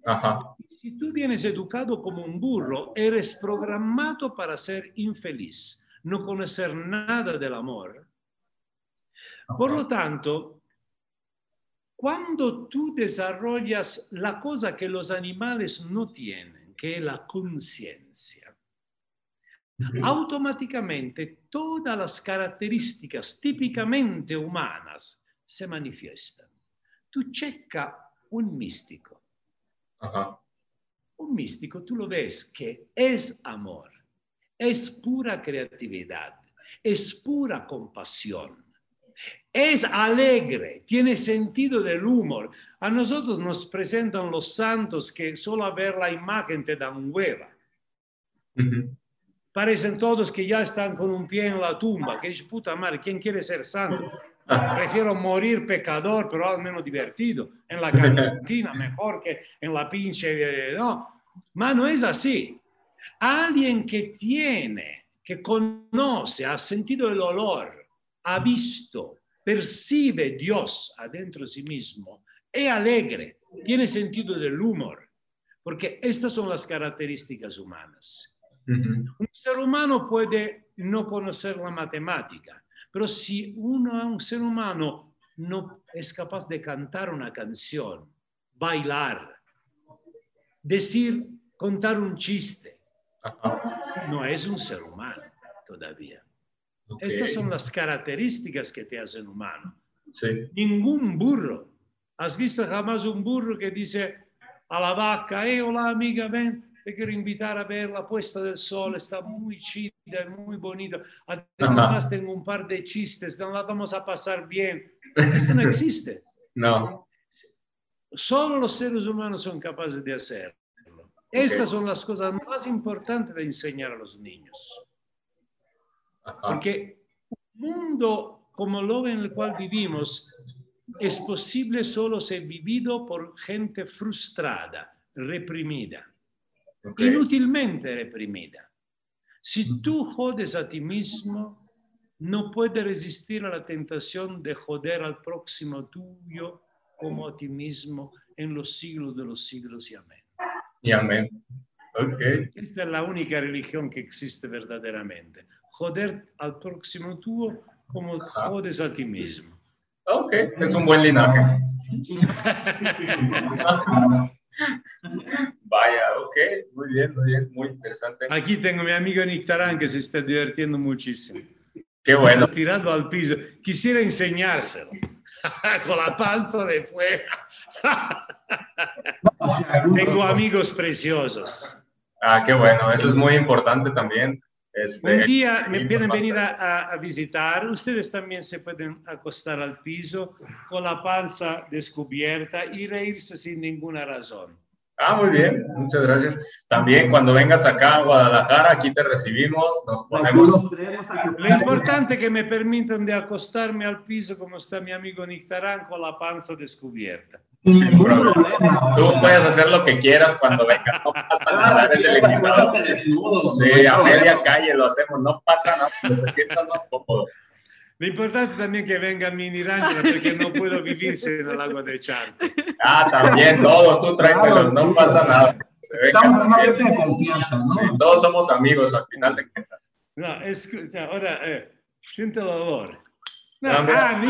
ajá, Si tú vienes educado como un burro, eres programado para ser infeliz, no conocer nada del amor. Por lo tanto, cuando tú desarrollas la cosa que los animales no tienen, que es la conciencia, automáticamente todas las características típicamente humanas se manifiestan. Tú checa un místico. ajá, Un místico, tú lo ves que es amor, es pura creatividad, es pura compasión, es alegre, tiene sentido del humor. A nosotros nos presentan los santos que solo a ver la imagen te dan hueva. Parecen todos que ya están con un pie en la tumba, que dice, puta madre, ¿quién quiere ser santo? Prefiero morir pecador, pero al menos divertido, en la cantina, mejor que en la pinche... eh, no, ma no es así. Alguien que tiene que conoce, ha sentido el olor, ha visto, percibe Dios adentro de sí mismo, es alegre, tiene sentido del humor, porque estas son las características humanas. Un ser humano puede no conocer la matemática, pero si uno, un ser humano, no es capaz de cantar una canción, bailar, decir, contar un chiste, no es un ser humano todavía. Estas son las características que te hacen humano. Ningún burro. ¿Has visto jamás un burro que dice a la vaca, eh, hola amiga, ven, te quiero invitar a ver la puesta del sol, está muy chida, muy bonito. Además tengo un par de chistes, nos la vamos a pasar bien. Esto no existe. No. Solo los seres humanos son capaces de hacerlo. Estas son las cosas más importantes de enseñar a los niños. Porque un mundo como lo en el cual vivimos es posible solo ser vivido por gente frustrada, reprimida, inútilmente reprimida. Si tú jodes a ti mismo, no puedes resistir a la tentación de joder al próximo tuyo como a ti mismo en los siglos de los siglos y amén. Y amén. Okay. Esta es la única religión que existe verdaderamente. Joder al próximo tuyo como jodes a ti mismo. Ok, es un buen linaje. Vaya, ok, muy bien, muy bien, muy interesante. Aquí tengo a mi amigo Nick Tarán que se está divirtiendo muchísimo. Qué bueno. Tirando al piso. Quisiera enseñárselo. Con la panza de fuera. tengo amigos preciosos. Ah, qué bueno, eso es muy importante también. Este, un día me pueden venir a, a, visitar, ustedes también se pueden acostar al piso con la panza descubierta y reírse sin ninguna razón. Ah, muy bien, muchas gracias. También cuando vengas acá a Guadalajara, aquí te recibimos, nos ponemos... Lo importante es que me permitan de acostarme al piso como está mi amigo Nictarán con la panza descubierta. Sin problema. Tú puedes hacer lo que quieras cuando vengas, no pasa nada, eres el invitado. Sí, a media calle lo hacemos, no pasa nada, te sientas más cómodo. Lo importante también que venga Mini Rangel porque no puedo vivir sin el agua de charco. Ah, también, todos, tú tráetelos, no pasa nada. Estamos en un ambiente de confianza, ¿no? Sí, todos somos amigos al final de cuentas. No, escucha, ahora, eh, siente el olor. No, ah.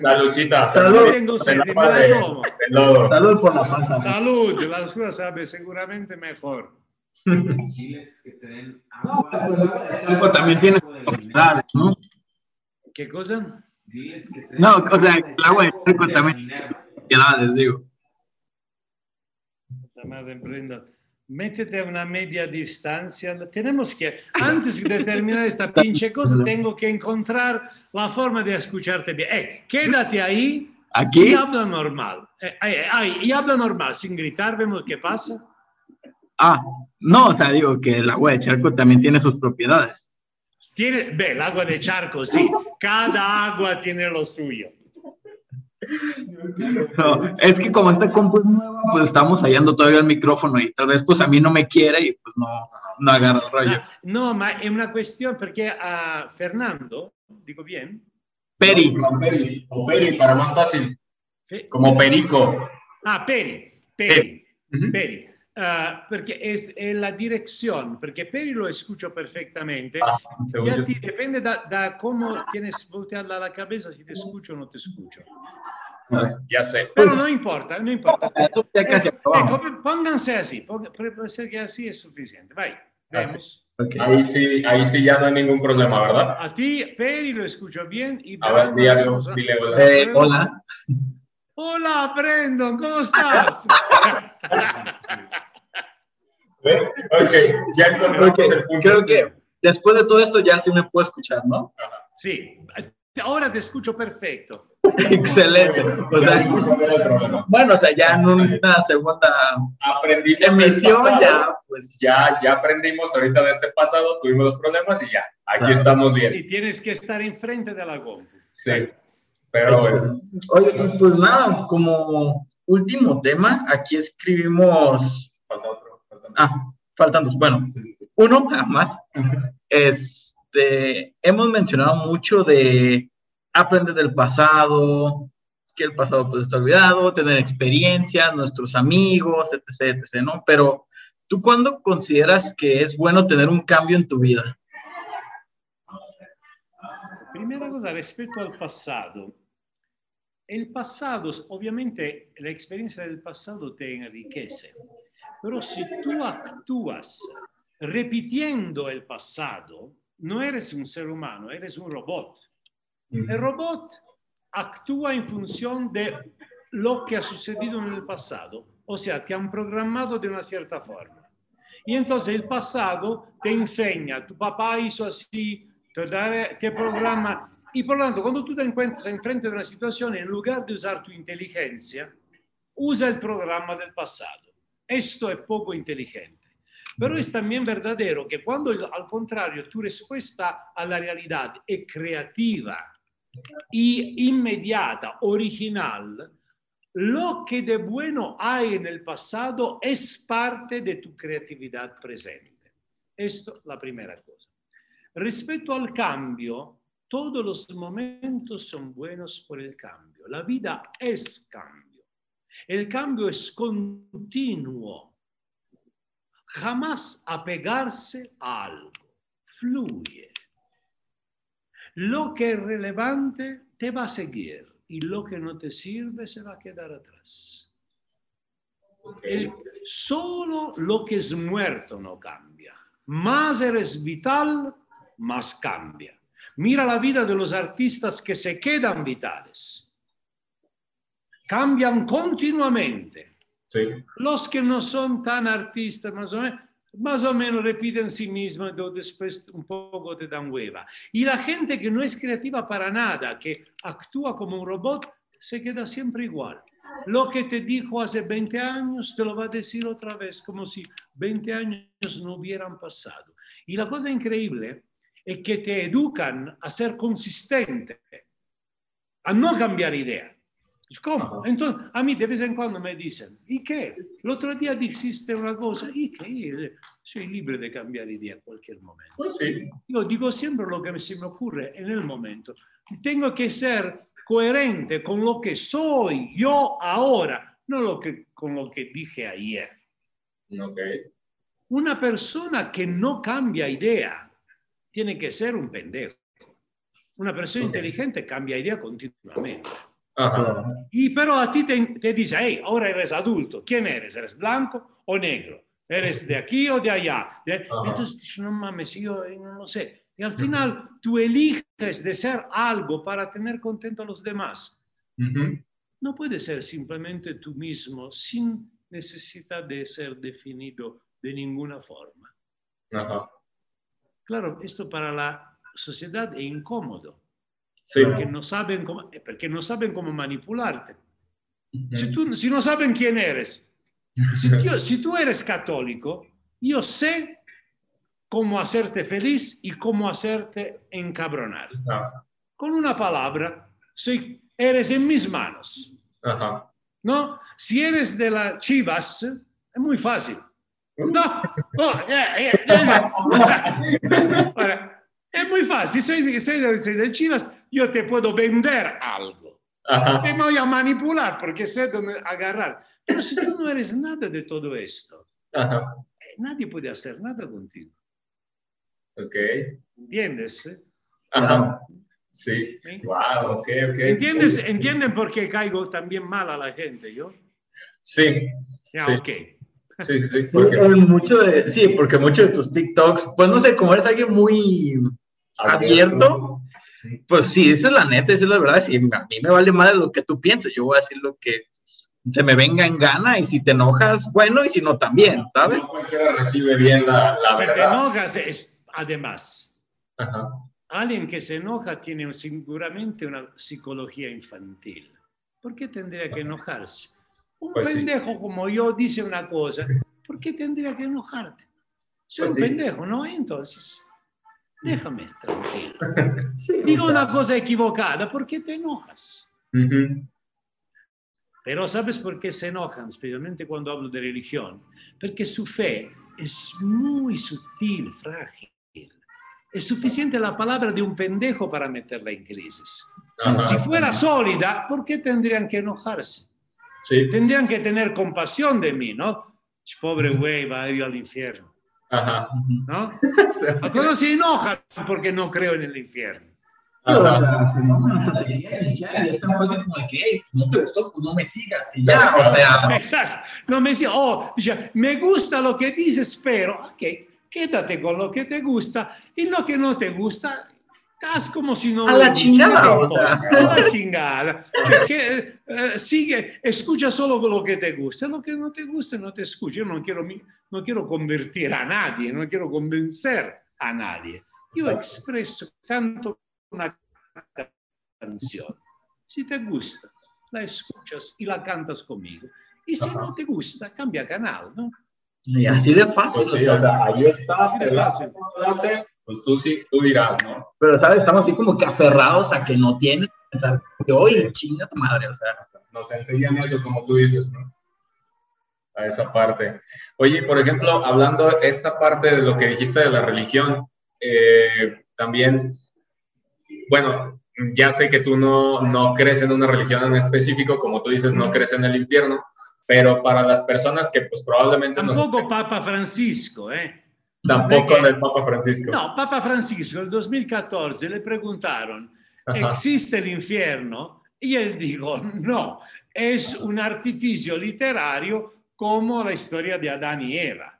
Saludcita. Salud. La tomo. Salud por la panza. Salud, la oscura sabe seguramente mejor. Diles que te den agua. también tiene ¿no? ¿Qué cosa? No, o sea, el agua de charco también propiedades, digo. Métete a una media distancia. Tenemos que, antes de terminar esta pinche cosa, tengo que encontrar la forma de escucharte bien. Eh, quédate ahí. ¿Aquí? Y habla normal. Eh, eh, ay, y habla normal, sin gritar, vemos qué pasa. Ah, no, o sea, digo que el agua de charco también tiene sus propiedades. Tiene, ve, el agua de charco, sí. Cada agua tiene lo suyo. No, es que como esta compu es nueva, pues estamos hallando todavía el micrófono y tal vez pues a mí no me quiere y pues no, no agarra el rollo. Ah, no, ma è una questione perché a Fernando, dico bien. Peri. No, Peri, o Peri, para más fácil. Como Perico. Ah, Peri, Peri, Peri. Uh, perché è, è, la direzione, perché Peri lo escucho perfectamente. Ah, y a ti depende da, da cómo tienes volteada la cabeza, si te escucho o no te escucho. Ya sé. Pero no importa, no importa. Eh, ecco, pónganse así, puede ser que así es suficiente. Vai, vemos. Okay. Ahí, sí, ahí sí ya no hay ningún problema, ¿verdad? A ti, Peri, lo escucho bien. Y A ver, diario, dile hola. Eh, hola. Hola, Brendon, ¿cómo estás? ¿Ves? Ok, ya encontramos okay. el punto. Creo que después de todo esto ya sí me puedo escuchar, ¿no? Sí, ahora te escucho perfecto. Excelente. O sea, bueno, o sea, ya en una segunda Aprendí emisión ya, pues ya, ya aprendimos ahorita de este pasado, tuvimos los problemas y ya, aquí claro. estamos bien. Sí, tienes que estar enfrente de la compu. Sí, pero bueno. Oye, pues nada, como último tema, aquí escribimos... Falta otro. Falta Ah, faltan dos. Bueno, uno, más. Este, hemos mencionado mucho de aprender del pasado, que el pasado pues está olvidado, tener experiencia, nuestros amigos, etc, etc, ¿no? Pero, ¿tú cuándo consideras que es bueno tener un cambio en tu vida? Primera cosa, rispetto al passato. Il passato, ovviamente, l'esperienza del passato te enriquece, però se tu actúas repitiendo el pasado, no eres un ser humano, eres un robot. El robot actúa en función de lo que ha sucedido en el pasado, o sea, te han programado de una cierta forma. Y entonces el pasado te enseña, tu papá hizo así, te, da- te programa. Y por lo tanto, cuando tú te encuentras enfrente de una situación, en lugar de usar tu inteligencia, usa el programa del pasado. Esto es poco inteligente. Pero es también verdadero que cuando al contrario tu respuesta a la realidad es creativa y inmediata, original, lo que de bueno hay en el pasado es parte de tu creatividad presente. Esto es la primera cosa. Respecto al cambio, todos los momentos son buenos por el cambio. La vida es cambio. El cambio es continuo. Jamás apegarse a algo. Fluye. Lo que es relevante te va a seguir y lo que no te sirve se va a quedar atrás. El- solo lo que es muerto no cambia. Más eres vital, más cambia. Mira la vida de los artistas que se quedan vitales. Cambian continuamente. Sí. Los que no son tan artistas, más o menos, más o menos repiten sí mismos y después un poco te dan hueva. Y la gente que no es creativa para nada, que actúa como un robot, se queda siempre igual. Lo que te dijo hace 20 años te lo va a decir otra vez, como si 20 años no hubieran pasado. Y la cosa increíble es que te educan a ser consistente, a no cambiar idea. ¿Cómo? Ajá. Entonces, a mí de vez en cuando me dicen, ¿y qué? El otro día dijiste una cosa, ¿y qué? Soy libre de cambiar idea en cualquier momento. Pues sí. Yo digo siempre lo que se me ocurre en el momento. Tengo que ser coherente con lo que soy yo ahora, no lo que, con lo que dije ayer. Ok. Una persona que no cambia idea tiene que ser un pendejo. Una persona Ok. inteligente cambia idea continuamente. Ajá. Y pero a ti te, te dice, hey, ahora eres adulto, ¿quién eres? ¿Eres blanco o negro? ¿Eres de aquí o de allá? Ajá. Entonces, no mames, yo eh, no lo sé. Y al final tú eliges de ser algo para tener contento a los demás. No puedes ser simplemente tú mismo sin necesidad de ser definido de ninguna forma. Claro, esto para la sociedad es incómodo, Sí. porque no saben cómo, eh, porque no saben cómo manipularte. Ujú. Si, tú, si no saben quién eres, si, tú- si tú eres católico, yo sé cómo hacerte feliz y cómo hacerte encabronar. Ajá. Con una palabra, soy, eres en mis manos. Ajá. ¿No? Si eres de las chivas, es muy fácil. No, no, eh, eh, eh. Ahora, es muy fácil. Si soy, soy de, soy de chivas, yo te puedo vender algo. Ajá. Te voy a manipular porque sé dónde agarrar. Pero si tú no eres nada de todo esto, Ajá. nadie puede hacer nada contigo. Ok. ¿Entiendes? Ajá. Sí. ¿Sí? Wow, ok, ok. ¿Entiendes? ¿Entienden por qué caigo también mal a la gente yo? Sí. Ya, Sí. ok. Sí, sí, sí. Sí, Porque en mucho de, sí, porque muchos de tus TikToks, pues no sé, como eres alguien muy abierto, pues sí, esa es la neta, esa es la verdad. Si a mí me vale madre lo que tú piensas, yo voy a decir lo que se me venga en gana y si te enojas, bueno, y si no, también, ¿sabes? No cualquiera recibe bien la, la si te verdad. enojas, es, además, Ajá. alguien que se enoja tiene seguramente una psicología infantil. ¿Por qué tendría que enojarse? Un Pues sí. pendejo como yo dice una cosa, ¿por qué tendría que enojarte? Soy Pues un sí. pendejo, ¿no? Entonces, déjame tranquilo. Sí, Digo una cosa equivocada, ¿por qué te enojas? Ujú. Pero ¿sabes por qué se enojan? Especialmente cuando hablo de religión. Porque su fe es muy sutil, frágil. Es suficiente la palabra de un pendejo para meterla en crisis. Ajá. Si fuera sólida, ¿por qué tendrían que enojarse? Sí, Tendrían que tener compasión de mí, ¿no? Pobre güey, va a ir al infierno, ajá. ¿no? Algunos se enojan porque no creo en el infierno. Ajá. no, hasta te querían linchar y es tan fácil como de que, "Ey, no te gustó, no me sigas y ya, o sea, Exacto. No me dice, oh, dice, me gusta lo que dices, pero, ok, quédate con lo que te gusta y lo que no te gusta, haz como si no A lo la dicho, chingada, no te o sea. importa, A la chingada. Cioè, que, eh, sigue, escucha solo lo que te gusta, lo que no te gusta no te escucha. Yo no quiero, mi- no quiero convertir a nadie, no quiero convencer a nadie. Io expreso, canto una canción. Si te gusta, la escuchas y la cantas conmigo. Y si no te gusta, cambia canal, ¿no? y así de fácil, Pues o sí, sea, o sea, ahí está, Sí, pues tú sí, tú dirás, ¿no? pero sabes, estamos así como que aferrados a que no tienes que pensar, oye, chinga tu madre, o sea, Nos enseñan eso, como tú dices, ¿no? A esa parte. Oye, por ejemplo, hablando esta parte de lo que dijiste de la religión, eh, también, bueno, ya sé que tú no, no crees en una religión en específico, como tú dices, no crees en el infierno, pero para las personas que pues probablemente no Tampoco Papa Francisco, ¿eh? Tampoco Perché- del Papa Francisco. No, Papa Francisco nel 2014 le preguntaron, Ajá. ¿existe el infierno? Y él dijo, no, es un artificio literario como la historia de Adán y Eva.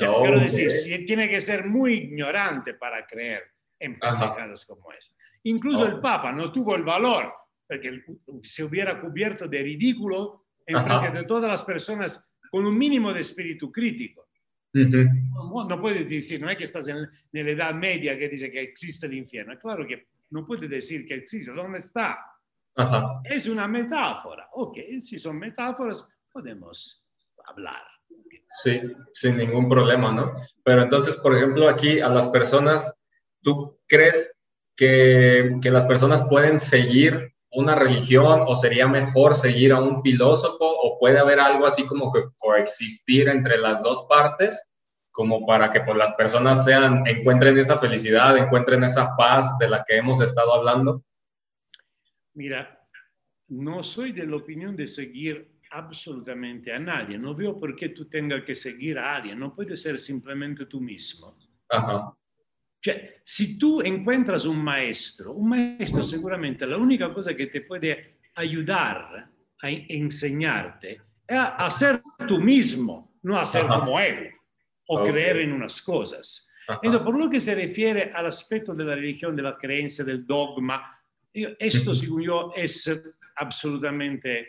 No, quiero decir, si- tiene que ser muy ignorante para creer en pendejadas como esta. Incluso Oh. el Papa no tuvo el valor, porque se hubiera cubierto de ridículo en frente de todas las personas con un mínimo de espíritu crítico. Puedes decir, no es que estás en, en la edad media que dice que existe el infierno. Claro que no puedes decir que existe. ¿Dónde está? Es una metáfora. Ok, si son metáforas, podemos hablar. Sí, sin ningún problema, ¿no? Pero entonces, por ejemplo, aquí a las personas, ¿tú crees que, que las personas pueden seguir una religión o sería mejor seguir a un filósofo o puede haber algo así como que coexistir entre las dos partes como para que pues, las personas sean, encuentren esa felicidad, encuentren esa paz de la que hemos estado hablando? Mira, no soy de la opinión de seguir absolutamente a nadie. No veo por qué tú tengas que seguir a alguien. No puedes ser simplemente tú mismo. Ajá, Cioè, si tu encuentras un maestro, un maestro seguramente la única cosa que te puede ayudar a enseñarte es a, ser tú mismo, no a ser Ajá. como él o Ok. creer en unas cosas. ajá. Entonces, por lo que se refiere al aspecto de la religión, de la creencia, del dogma, esto, según yo, es absolutamente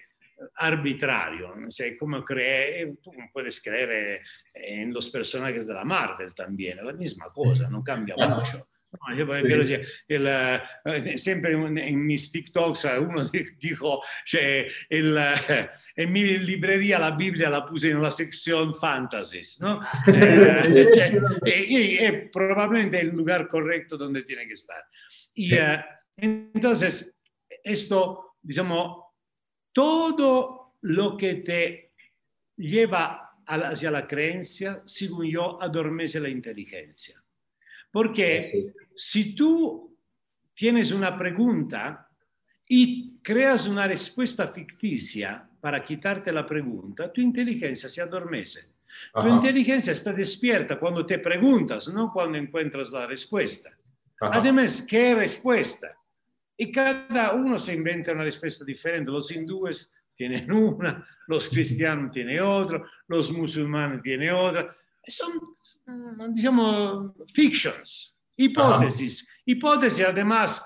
arbitrario. O sea, como cree, tú puedes creer eh, en los personajes de la Marvel también, es la misma cosa, no cambia Ajá. mucho. No, yo Sí. quiero decir, el, eh, siempre en, en mis TikToks eh, uno di- dijo, cioè, el, eh, en mi librería la Biblia la puse en la sección fantasies, ¿no? Eh, cioè, e- e- è probablemente el lugar correcto donde tiene que estar. Y eh, entonces, esto, digamos, todo lo que te lleva a la- hacia la creencia, según yo, adormece la inteligencia. Porque Sí. si tú tienes una pregunta y creas una respuesta ficticia para quitarte la pregunta, tu inteligencia se adormece. Tu Ajá, inteligencia está despierta cuando te preguntas, no cuando encuentras la respuesta. ajá. Además, ¿qué respuesta? Y cada uno se inventa una respuesta diferente. Los hindúes tienen una, los cristianos tienen otra, los musulmanes tienen otra. Son, mm, digamos, fictions, hipótesis. Hipótesis, además,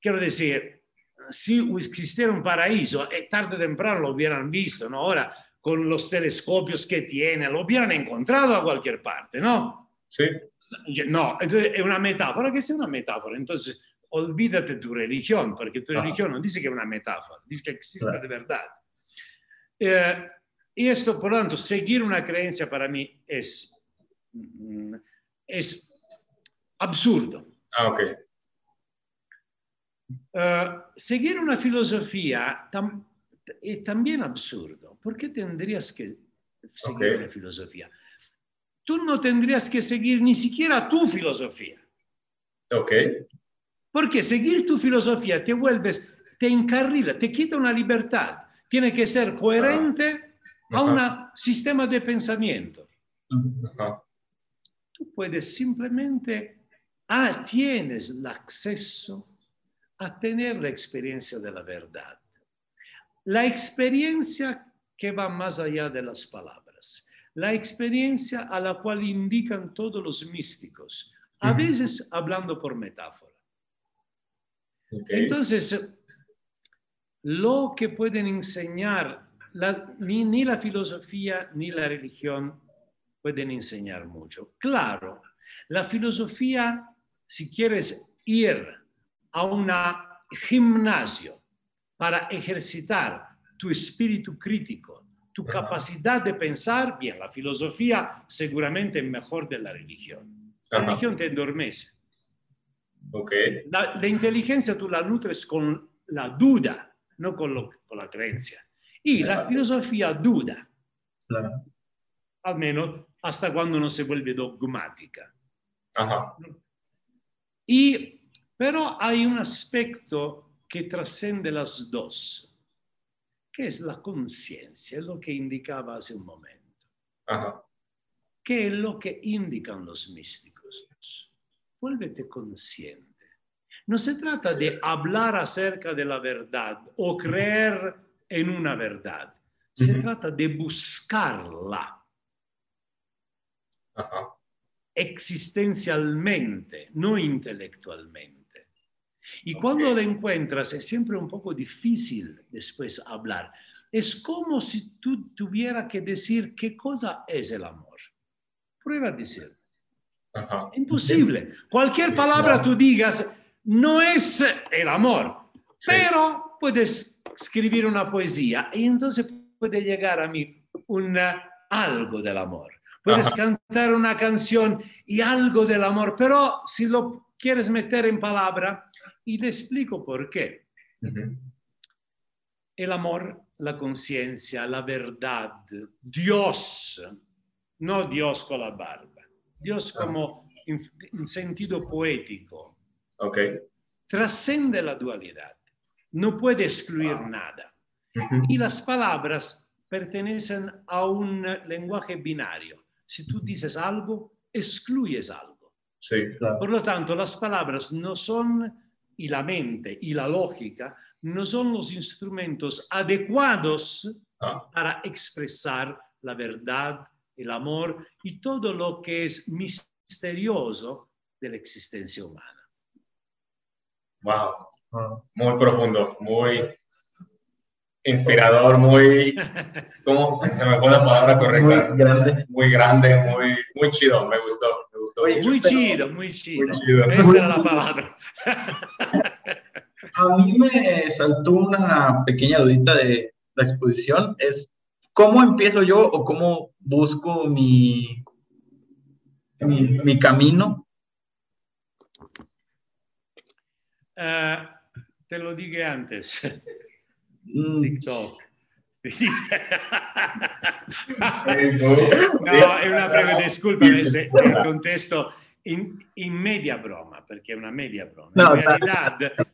quiero decir, si existiera un paraíso, eh, tarde o temprano lo hubieran visto, ¿no? Ahora, con los telescopios que tiene, lo hubieran encontrado a cualquier parte, ¿no? Sí, No, es una metáfora, que sea una metáfora. Entonces, olvídate tu religión, porque tu Ajá. religión no dice que es una metáfora, dice que existe Claro. de verdad. Eh, y esto, por lo tanto, seguir una creencia para mí es, mm, es absurdo. ah, ok. Eh, seguir una filosofía tam- es también absurdo. ¿Por qué tendrías que seguir una filosofía? tú no tendrías que seguir ni siquiera tu filosofía. Ok. Porque seguir tu filosofía te vuelves, te encarrila, te quita una libertad. Tiene que ser coherente a un sistema de pensamiento. Ajá. Tú puedes simplemente, ah, tienes el acceso a tener la experiencia de la verdad. La experiencia que va más allá de las palabras. La experiencia a la cual indican todos los místicos, a veces hablando por metáfora. Entonces, lo que pueden enseñar, la- ni, ni la filosofía ni la religión pueden enseñar mucho. Claro, la filosofía, si quieres ir a un gimnasio para ejercitar tu espíritu crítico, tu capacidad de pensar, bien, la filosofía seguramente es mejor de la religión. La religión te endormece. Ok. La, la tú la nutres con la duda, no con, lo- con la creencia. Y la Exacto. filosofía duda, Claro. al menos hasta cuando no se vuelve dogmática. Ajá. Y, pero hay un aspecto que trascende las dos, que es la conciencia, es lo que indicaba hace un momento, Ajá. que es lo que indican los místicos. Vuélvete consciente. No se trata de hablar acerca de la verdad o creer en una verdad. Se trata de buscarla existencialmente, no intelectualmente. Y cuando la encuentras es siempre un poco difícil después hablar. Es como si tú tuvieras que decir qué cosa es el amor. Prueba a decir. Ajá. Imposible. Cualquier palabra tú digas no es el amor, Sí. pero puedes escribir una poesía y entonces puede llegar a mí un algo del amor. Puedes Ajá. cantar una canción y algo del amor, pero si lo quieres meter en palabra, y te explico por qué. El amor, la conciencia, la verdad, Dios, no Dios con la barba, Dios Ah. como en, en sentido poético, trascende la dualidad, no puede excluir nada. Ujú. Y las palabras pertenecen a un lenguaje binario. Si tú dices algo, excluyes algo. Sí. Claro. Por lo tanto, las palabras no son, y la mente y la lógica, no son los instrumentos adecuados Ah. para expresar la verdad, el amor y todo lo que es misterioso de la existencia humana. Wow. Muy profundo, muy inspirador, muy. ¿Cómo se me fue la palabra correcta? Muy grande. Muy grande, muy, muy chido. Me gustó, me gustó Oye, mucho. Muy chido, muy chido. Muy chido. Esta era la palabra. A mí me saltó una pequeña dudita de la exposición. Es cómo empiezo yo o cómo busco mi, mi, mi camino. Eh, te lo dije antes. Mm, TikTok. No. No, è una breve discolpa se contesto in, in media broma, perché è una media broma. No, in realidad,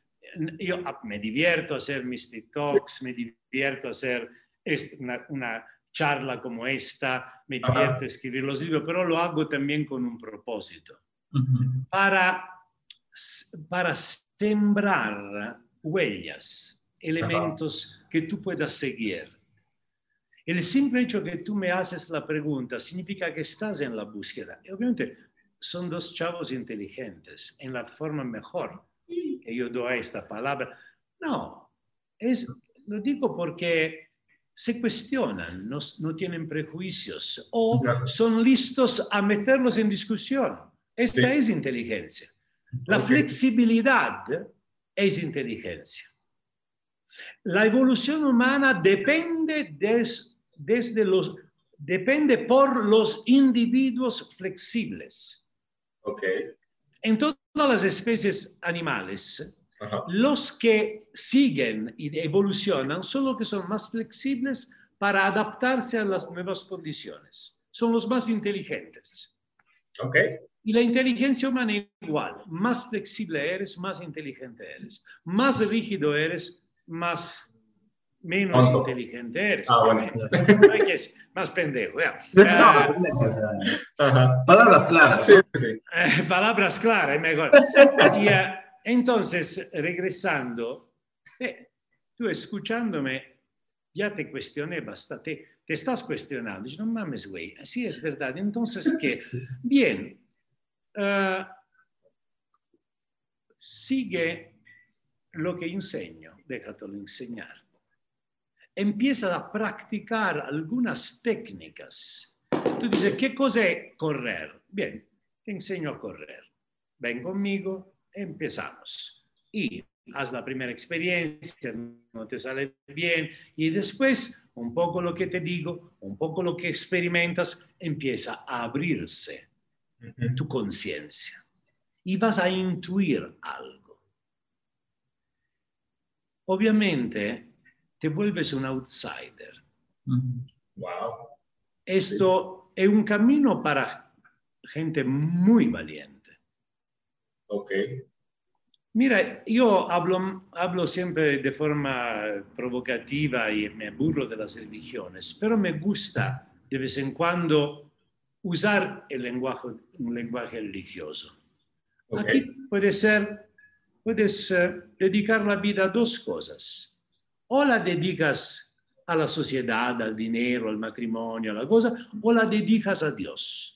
io ah, me divierto a hacer mis TikToks, me divierto a est- una, una charla como esta, me Ajá. divierto a escribir los libros, pero lo hago también con un propósito. para, para sembrar huellas, elementos que tú puedas seguir. El simple hecho que tú me haces la pregunta significa que estás en la búsqueda. Y obviamente son dos chavos inteligentes, en la forma mejor que yo doy a esta palabra. No, es, lo digo porque se cuestionan, no, no tienen prejuicios o Ya. son listos a meterlos en discusión. Esta Sí. es inteligencia. La flexibilidad es inteligencia. La evolución humana depende des- desde los, depende por los individuos flexibles. Ok. En todas las especies animales, Ajá. los que siguen y evolucionan son los que son más flexibles para adaptarse a las nuevas condiciones. son los más inteligentes. Ok. Y la inteligencia humana igual. Más flexible eres, más inteligente eres. Más rígido eres, más menos Tonto. inteligente eres. Ah, bueno. Más pendejo. ya. Ajá. Palabras claras. Sí, sí. eh, palabras claras, mejor. Y, eh, entonces, regresando, eh, tú escuchándome, ya te cuestioné bastante, te, estás cuestionando. Dices, no mames, güey, así es verdad. Entonces, ¿qué? Bien, eh, sigue lo que enseño, déjatelo enseñar. Empieza a practicar algunas técnicas. Tú dices, ¿qué cosa es correr? Bien, te enseño a correr. Ven conmigo, empezamos. Y haz la primera experiencia, no te sale bien, y después un poco lo que te digo, un poco lo que experimentas, empieza a abrirse tu conciencia y vas a intuir algo. Obviamente te vuelves un outsider. Wow. Esto es un camino para gente muy valiente. Ok. Mira, yo hablo, hablo siempre de forma provocativa y me burlo de las religiones, pero me gusta de vez en cuando usar el lenguaje, un lenguaje religioso. Ok. Aquí puede ser, puedes eh, dedicar la vida a dos cosas. O la dedicas a la sociedad, al dinero, al matrimonio, a la cosa, o la dedicas a Dios.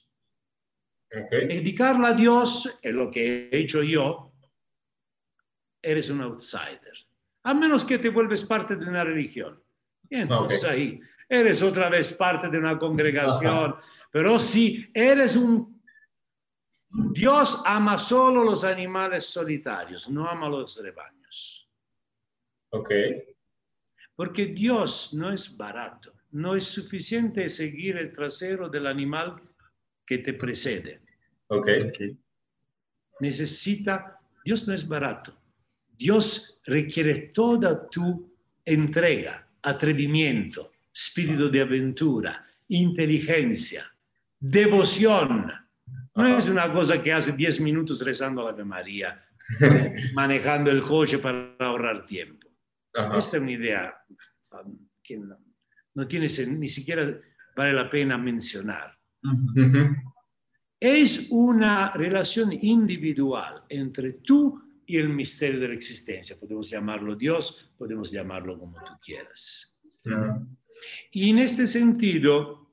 Ok. Dedicarla a Dios es lo que he hecho yo. Eres un outsider. A menos que te vuelves parte de una religión. Y entonces Ok. ahí eres otra vez parte de una congregación. Pero si eres un... Dios ama solo los animales solitarios, no ama los rebaños. Ok. Porque Dios no es barato. No es suficiente seguir el trasero del animal que te precede. Ok. necesita, Dios no es barato. Dios requiere toda tu entrega, atrevimiento, espíritu de aventura, inteligencia, devoción. No es una cosa que hace 10 minutos rezando la Ave María, manejando el coche para ahorrar tiempo. Ajá. Esta es una idea que no, no tiene ni siquiera vale la pena mencionar. Es una relación individual entre tú y el misterio de la existencia. Podemos llamarlo Dios, podemos llamarlo como tú quieras. Y en este sentido,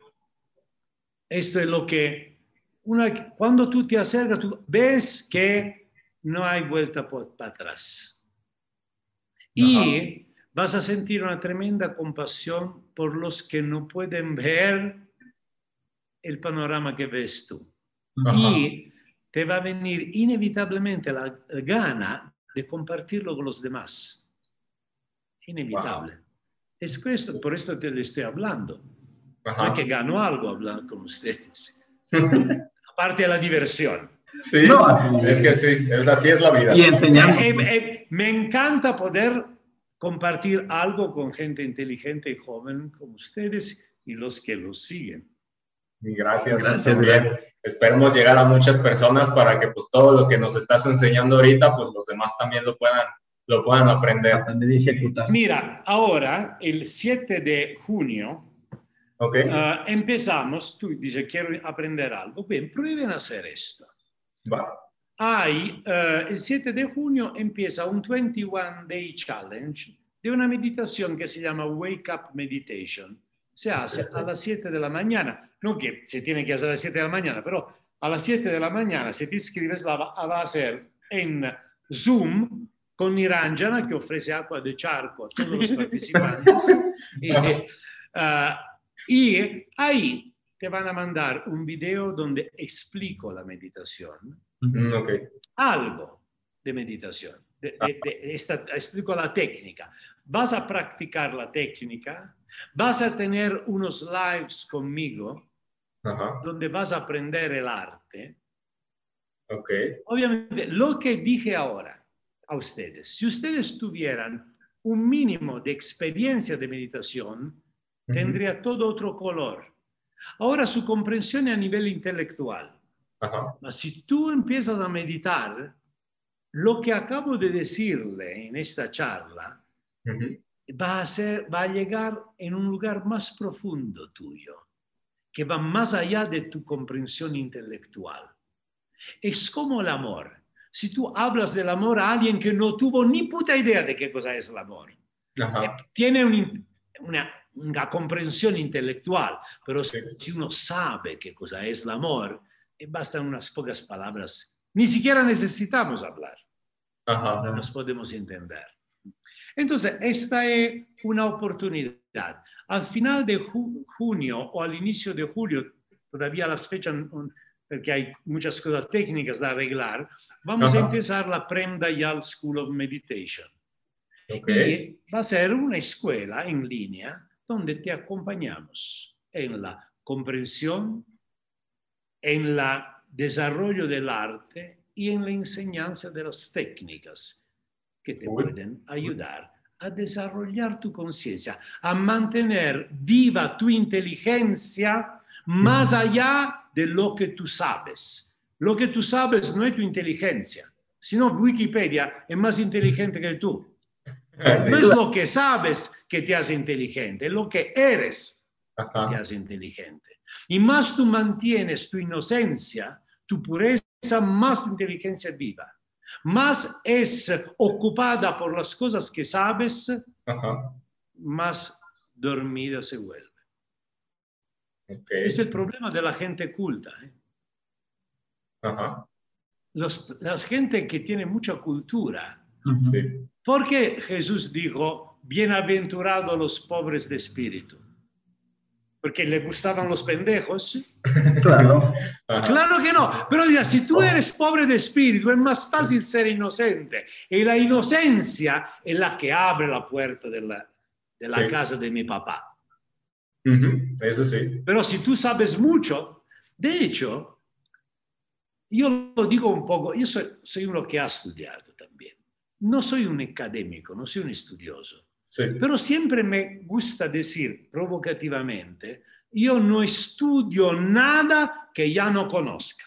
esto es lo que, una, cuando tú te acercas, tú ves que no hay vuelta por- para atrás. Y vas a sentir una tremenda compasión por los que no pueden ver el panorama que ves tú. Ajá. Y te va a venir inevitablemente la gana de compartirlo con los demás. Inevitable. Es esto, por esto te lo estoy hablando. No Ajá. es que gano algo hablar con ustedes. Aparte de la diversión. Sí. No, Es que sí, es así es la vida. Y enseñamos. Eh, eh, me encanta poder compartir algo con gente inteligente y joven como ustedes y los que los siguen. Y Gracias, Gracias, también. gracias. Esperemos llegar a muchas personas para que pues todo lo que nos estás enseñando ahorita, pues los demás también lo puedan, lo puedan aprender. Aprender y ejecutar. Mira, ahora, el 7 de junio, ¿Ok? ah, empezamos, tú dices, quiero aprender algo. Bien, prueben a hacer esto. Va. Hay, eh, el 7 de junio empieza un 21 Day Challenge de una meditación que se llama Wake Up Meditation. Se hace a las 7 de la mañana. No que se tiene que hacer a las 7 de la mañana, pero a las 7 de la mañana, si te inscribes, la va, va a hacer en Zoom con Niranjana, que ofrece agua de charco a todos los participantes. y, ah, y ahí te van a mandar un video donde explico la meditación Mm, ok. algo de meditación. De- de- de- esta- explico la técnica. Vas a practicar la técnica, vas a tener unos lives conmigo Ajá. donde vas a aprender el arte. Ok. Obviamente, lo que dije ahora a ustedes, si ustedes tuvieran un mínimo de experiencia de meditación, tendría todo otro color. Ahora su comprensión es a nivel intelectual. Ajá. Ma si tú empiezas a meditar, lo que acabo de decirle en esta charla Ujú. Va a, ser, va a llegar en un lugar más profundo tuyo, que va más allá de tu comprensión intelectual. Es como el amor. Si tú hablas del amor a alguien que no tuvo ni puta idea de qué cosa es el amor, Ajá. tiene un una, una comprensión intelectual, pero Sí. si uno sabe qué cosa es el amor, eh, bastan unas pocas palabras. Ni siquiera necesitamos hablar, Ajá. nos podemos entender. Entonces, esta es una oportunidad. Al final de ju- junio o al inicio de julio, todavía las fechas, porque hay muchas cosas técnicas de arreglar, vamos a empezar la Prem Dayal School of Meditation. Ok. Y va a ser una escuela en línea donde te acompañamos en la comprensión, en el desarrollo del arte y en la enseñanza de las técnicas que te pueden ayudar a desarrollar tu conciencia, a mantener viva tu inteligencia más allá de lo que tú sabes. Lo que tú sabes no es tu inteligencia, sino Wikipedia es más inteligente que tú. No es lo que sabes que te hace inteligente, es lo que eres que te hace inteligente. Y más tú mantienes tu inocencia, tu pureza, más tu inteligencia es viva. Más es ocupada por las cosas que sabes, Ajá. más dormida se vuelve. Ok. Este es el problema de la gente culta. ¿eh? Ajá. Los- la gente que tiene mucha cultura. Sí. ¿por qué Jesús dijo, bienaventurados los pobres de espíritu? Porque le gustaban los pendejos. Claro. Que no, pero diga, si tú eres pobre de espíritu es más fácil ser inocente. Y la inocencia es la que abre la puerta de la, de la Sí. casa de mi papá. Ujú. Eso sí. Pero si tú sabes mucho, de hecho, yo lo digo un poco, yo soy, soy uno que ha estudiado también. No soy un académico, no soy un estudioso. Sí. Pero siempre me gusta decir provocativamente, yo no estudio nada que ya no conozca.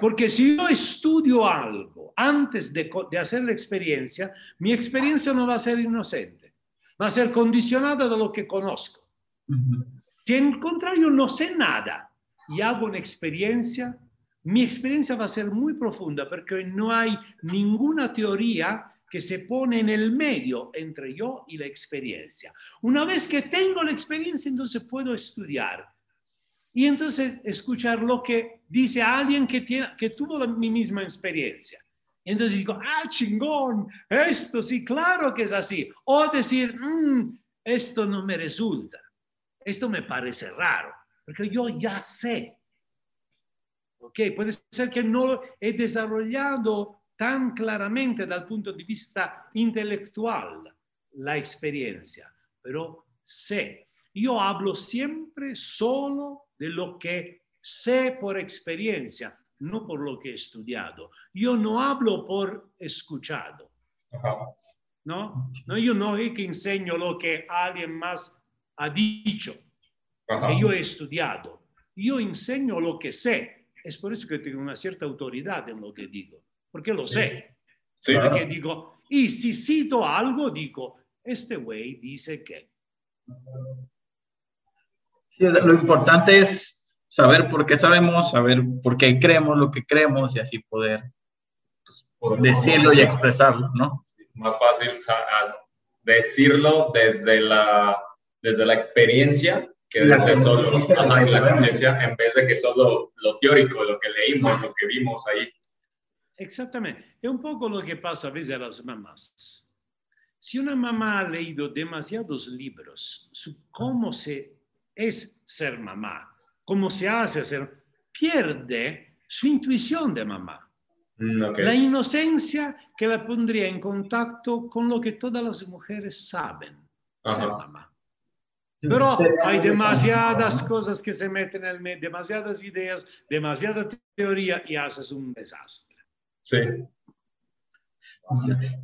Porque si yo estudio algo antes de, de hacer la experiencia, mi experiencia no va a ser inocente, va a ser condicionada de lo que conozco. Si en contrario no sé nada y hago una experiencia, mi experiencia va a ser muy profunda porque no hay ninguna teoría que se pone en el medio entre yo y la experiencia. Una vez que tengo la experiencia, entonces puedo estudiar y entonces escuchar lo que dice alguien que, tiene, que tuvo la, mi misma experiencia. Y entonces digo, ah, chingón, esto sí, claro que es así. O decir, "Mm, esto no me resulta. Esto me parece raro, porque yo ya sé. ¿Ok? Puede ser que no he desarrollado tan claramente dal punto di vista intelectual la experiencia, pero sé. Yo hablo siempre solo de lo que sé por experiencia, no por lo que he estudiado. Yo no hablo por escuchado. ¿no? No, yo no es que enseño lo que alguien más ha dicho, que yo he estudiado. Yo enseño lo que sé. Es por eso que tengo una cierta autoridad en lo que digo, porque lo Sí. sé. Sí. Porque digo, y si cito algo, digo, este güey dice que. Sí, lo importante es saber por qué sabemos, saber por qué creemos lo que creemos y así poder Podemos- decirlo y expresarlo, ¿no? Más fácil decirlo desde la, desde la experiencia que desde solo ajá, la conciencia en vez de que solo lo teórico, lo que leímos, lo que vimos ahí. Exactamente. Es un poco lo que pasa a veces a las mamás. Si una mamá ha leído demasiados libros sobre cómo se es ser mamá, cómo se hace ser, pierde su intuición de mamá. Mm. La inocencia que la pondría en contacto con lo que todas las mujeres saben ser mamá. Pero hay demasiadas cosas que se meten en el medio, demasiadas ideas, demasiada teoría y haces un desastre. Sí.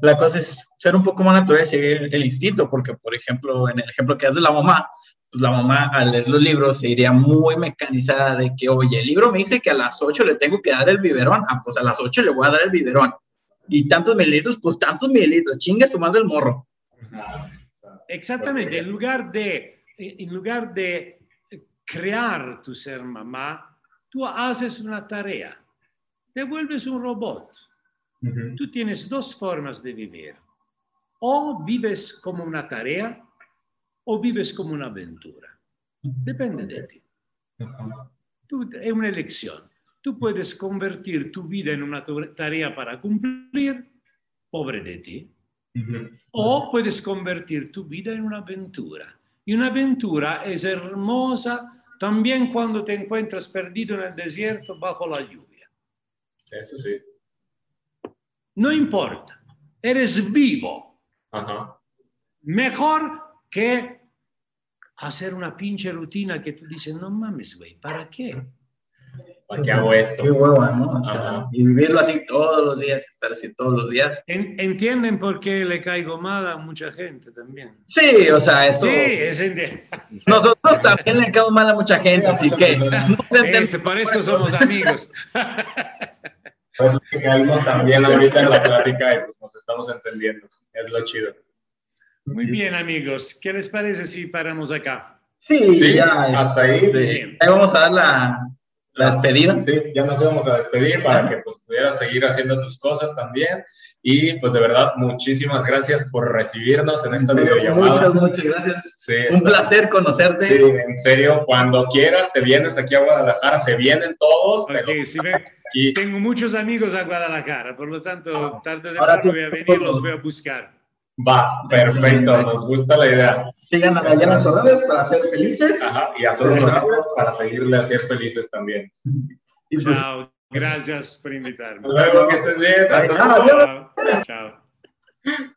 La cosa es ser un poco más natural y seguir el instinto, porque, por ejemplo, en el ejemplo que das de la mamá, pues la mamá al leer los libros se iría muy mecanizada de que, oye, el libro me dice que a las 8 le tengo que dar el biberón, ah, pues a las 8 le voy a dar el biberón. Y tantos mililitros, pues tantos mililitros, chingue su madre el morro. Exactamente, en lugar de, en lugar de crear tu ser mamá, tú haces una tarea, te vuelves un robot. Tú tienes dos formas de vivir. O vives como una tarea o vives como una aventura. Depende de ti. Tú, es una elección. Tú puedes convertir tu vida en una tarea para cumplir, pobre de ti, o puedes convertir tu vida en una aventura. Y una aventura es hermosa también cuando te encuentras perdido en el desierto bajo la lluvia. Eso sí. No importa, eres vivo. Ajá. Mejor que hacer una pinche rutina que tú dices, no mames, güey, ¿para qué? ¿Para qué hago esto? Qué hueva, ¿no? O sea, y vivirlo así todos los días, estar así todos los días. En- entienden por qué le caigo mal a mucha gente también. Sí, o sea, eso. Sí, es Nosotros también le caemos mal a mucha gente, así que no se Este, por esto somos amigos. Pues que caímos también ahorita en la plática y pues nos estamos entendiendo. Es lo chido. Muy bien, amigos. ¿Qué les parece si paramos acá? Sí, Sí, ya. hasta ahí. este, ahí vamos a dar la, la despedida. Sí, ya nos íbamos a despedir para que pues pudieras seguir haciendo tus cosas también. Y pues de verdad, muchísimas gracias por recibirnos en esta videollamada. Muchas, muchas gracias. Sí, Un está- placer conocerte. Sí, en serio, cuando quieras te vienes aquí a Guadalajara, se vienen todos. te Ok, los si ven, aquí. tengo muchos amigos a Guadalajara, por lo tanto, tarde o Ahora temprano voy a venir, los voy a buscar. Va, perfecto, nos gusta la idea. Sigan a Dayana Torres para ser felices. Ajá, y a todos nosotros para seguirle a ser felices también. Y pues, Chao, gracias por invitarme. Hasta luego, que estés bien. Hasta Ay, luego. Chao. Chao.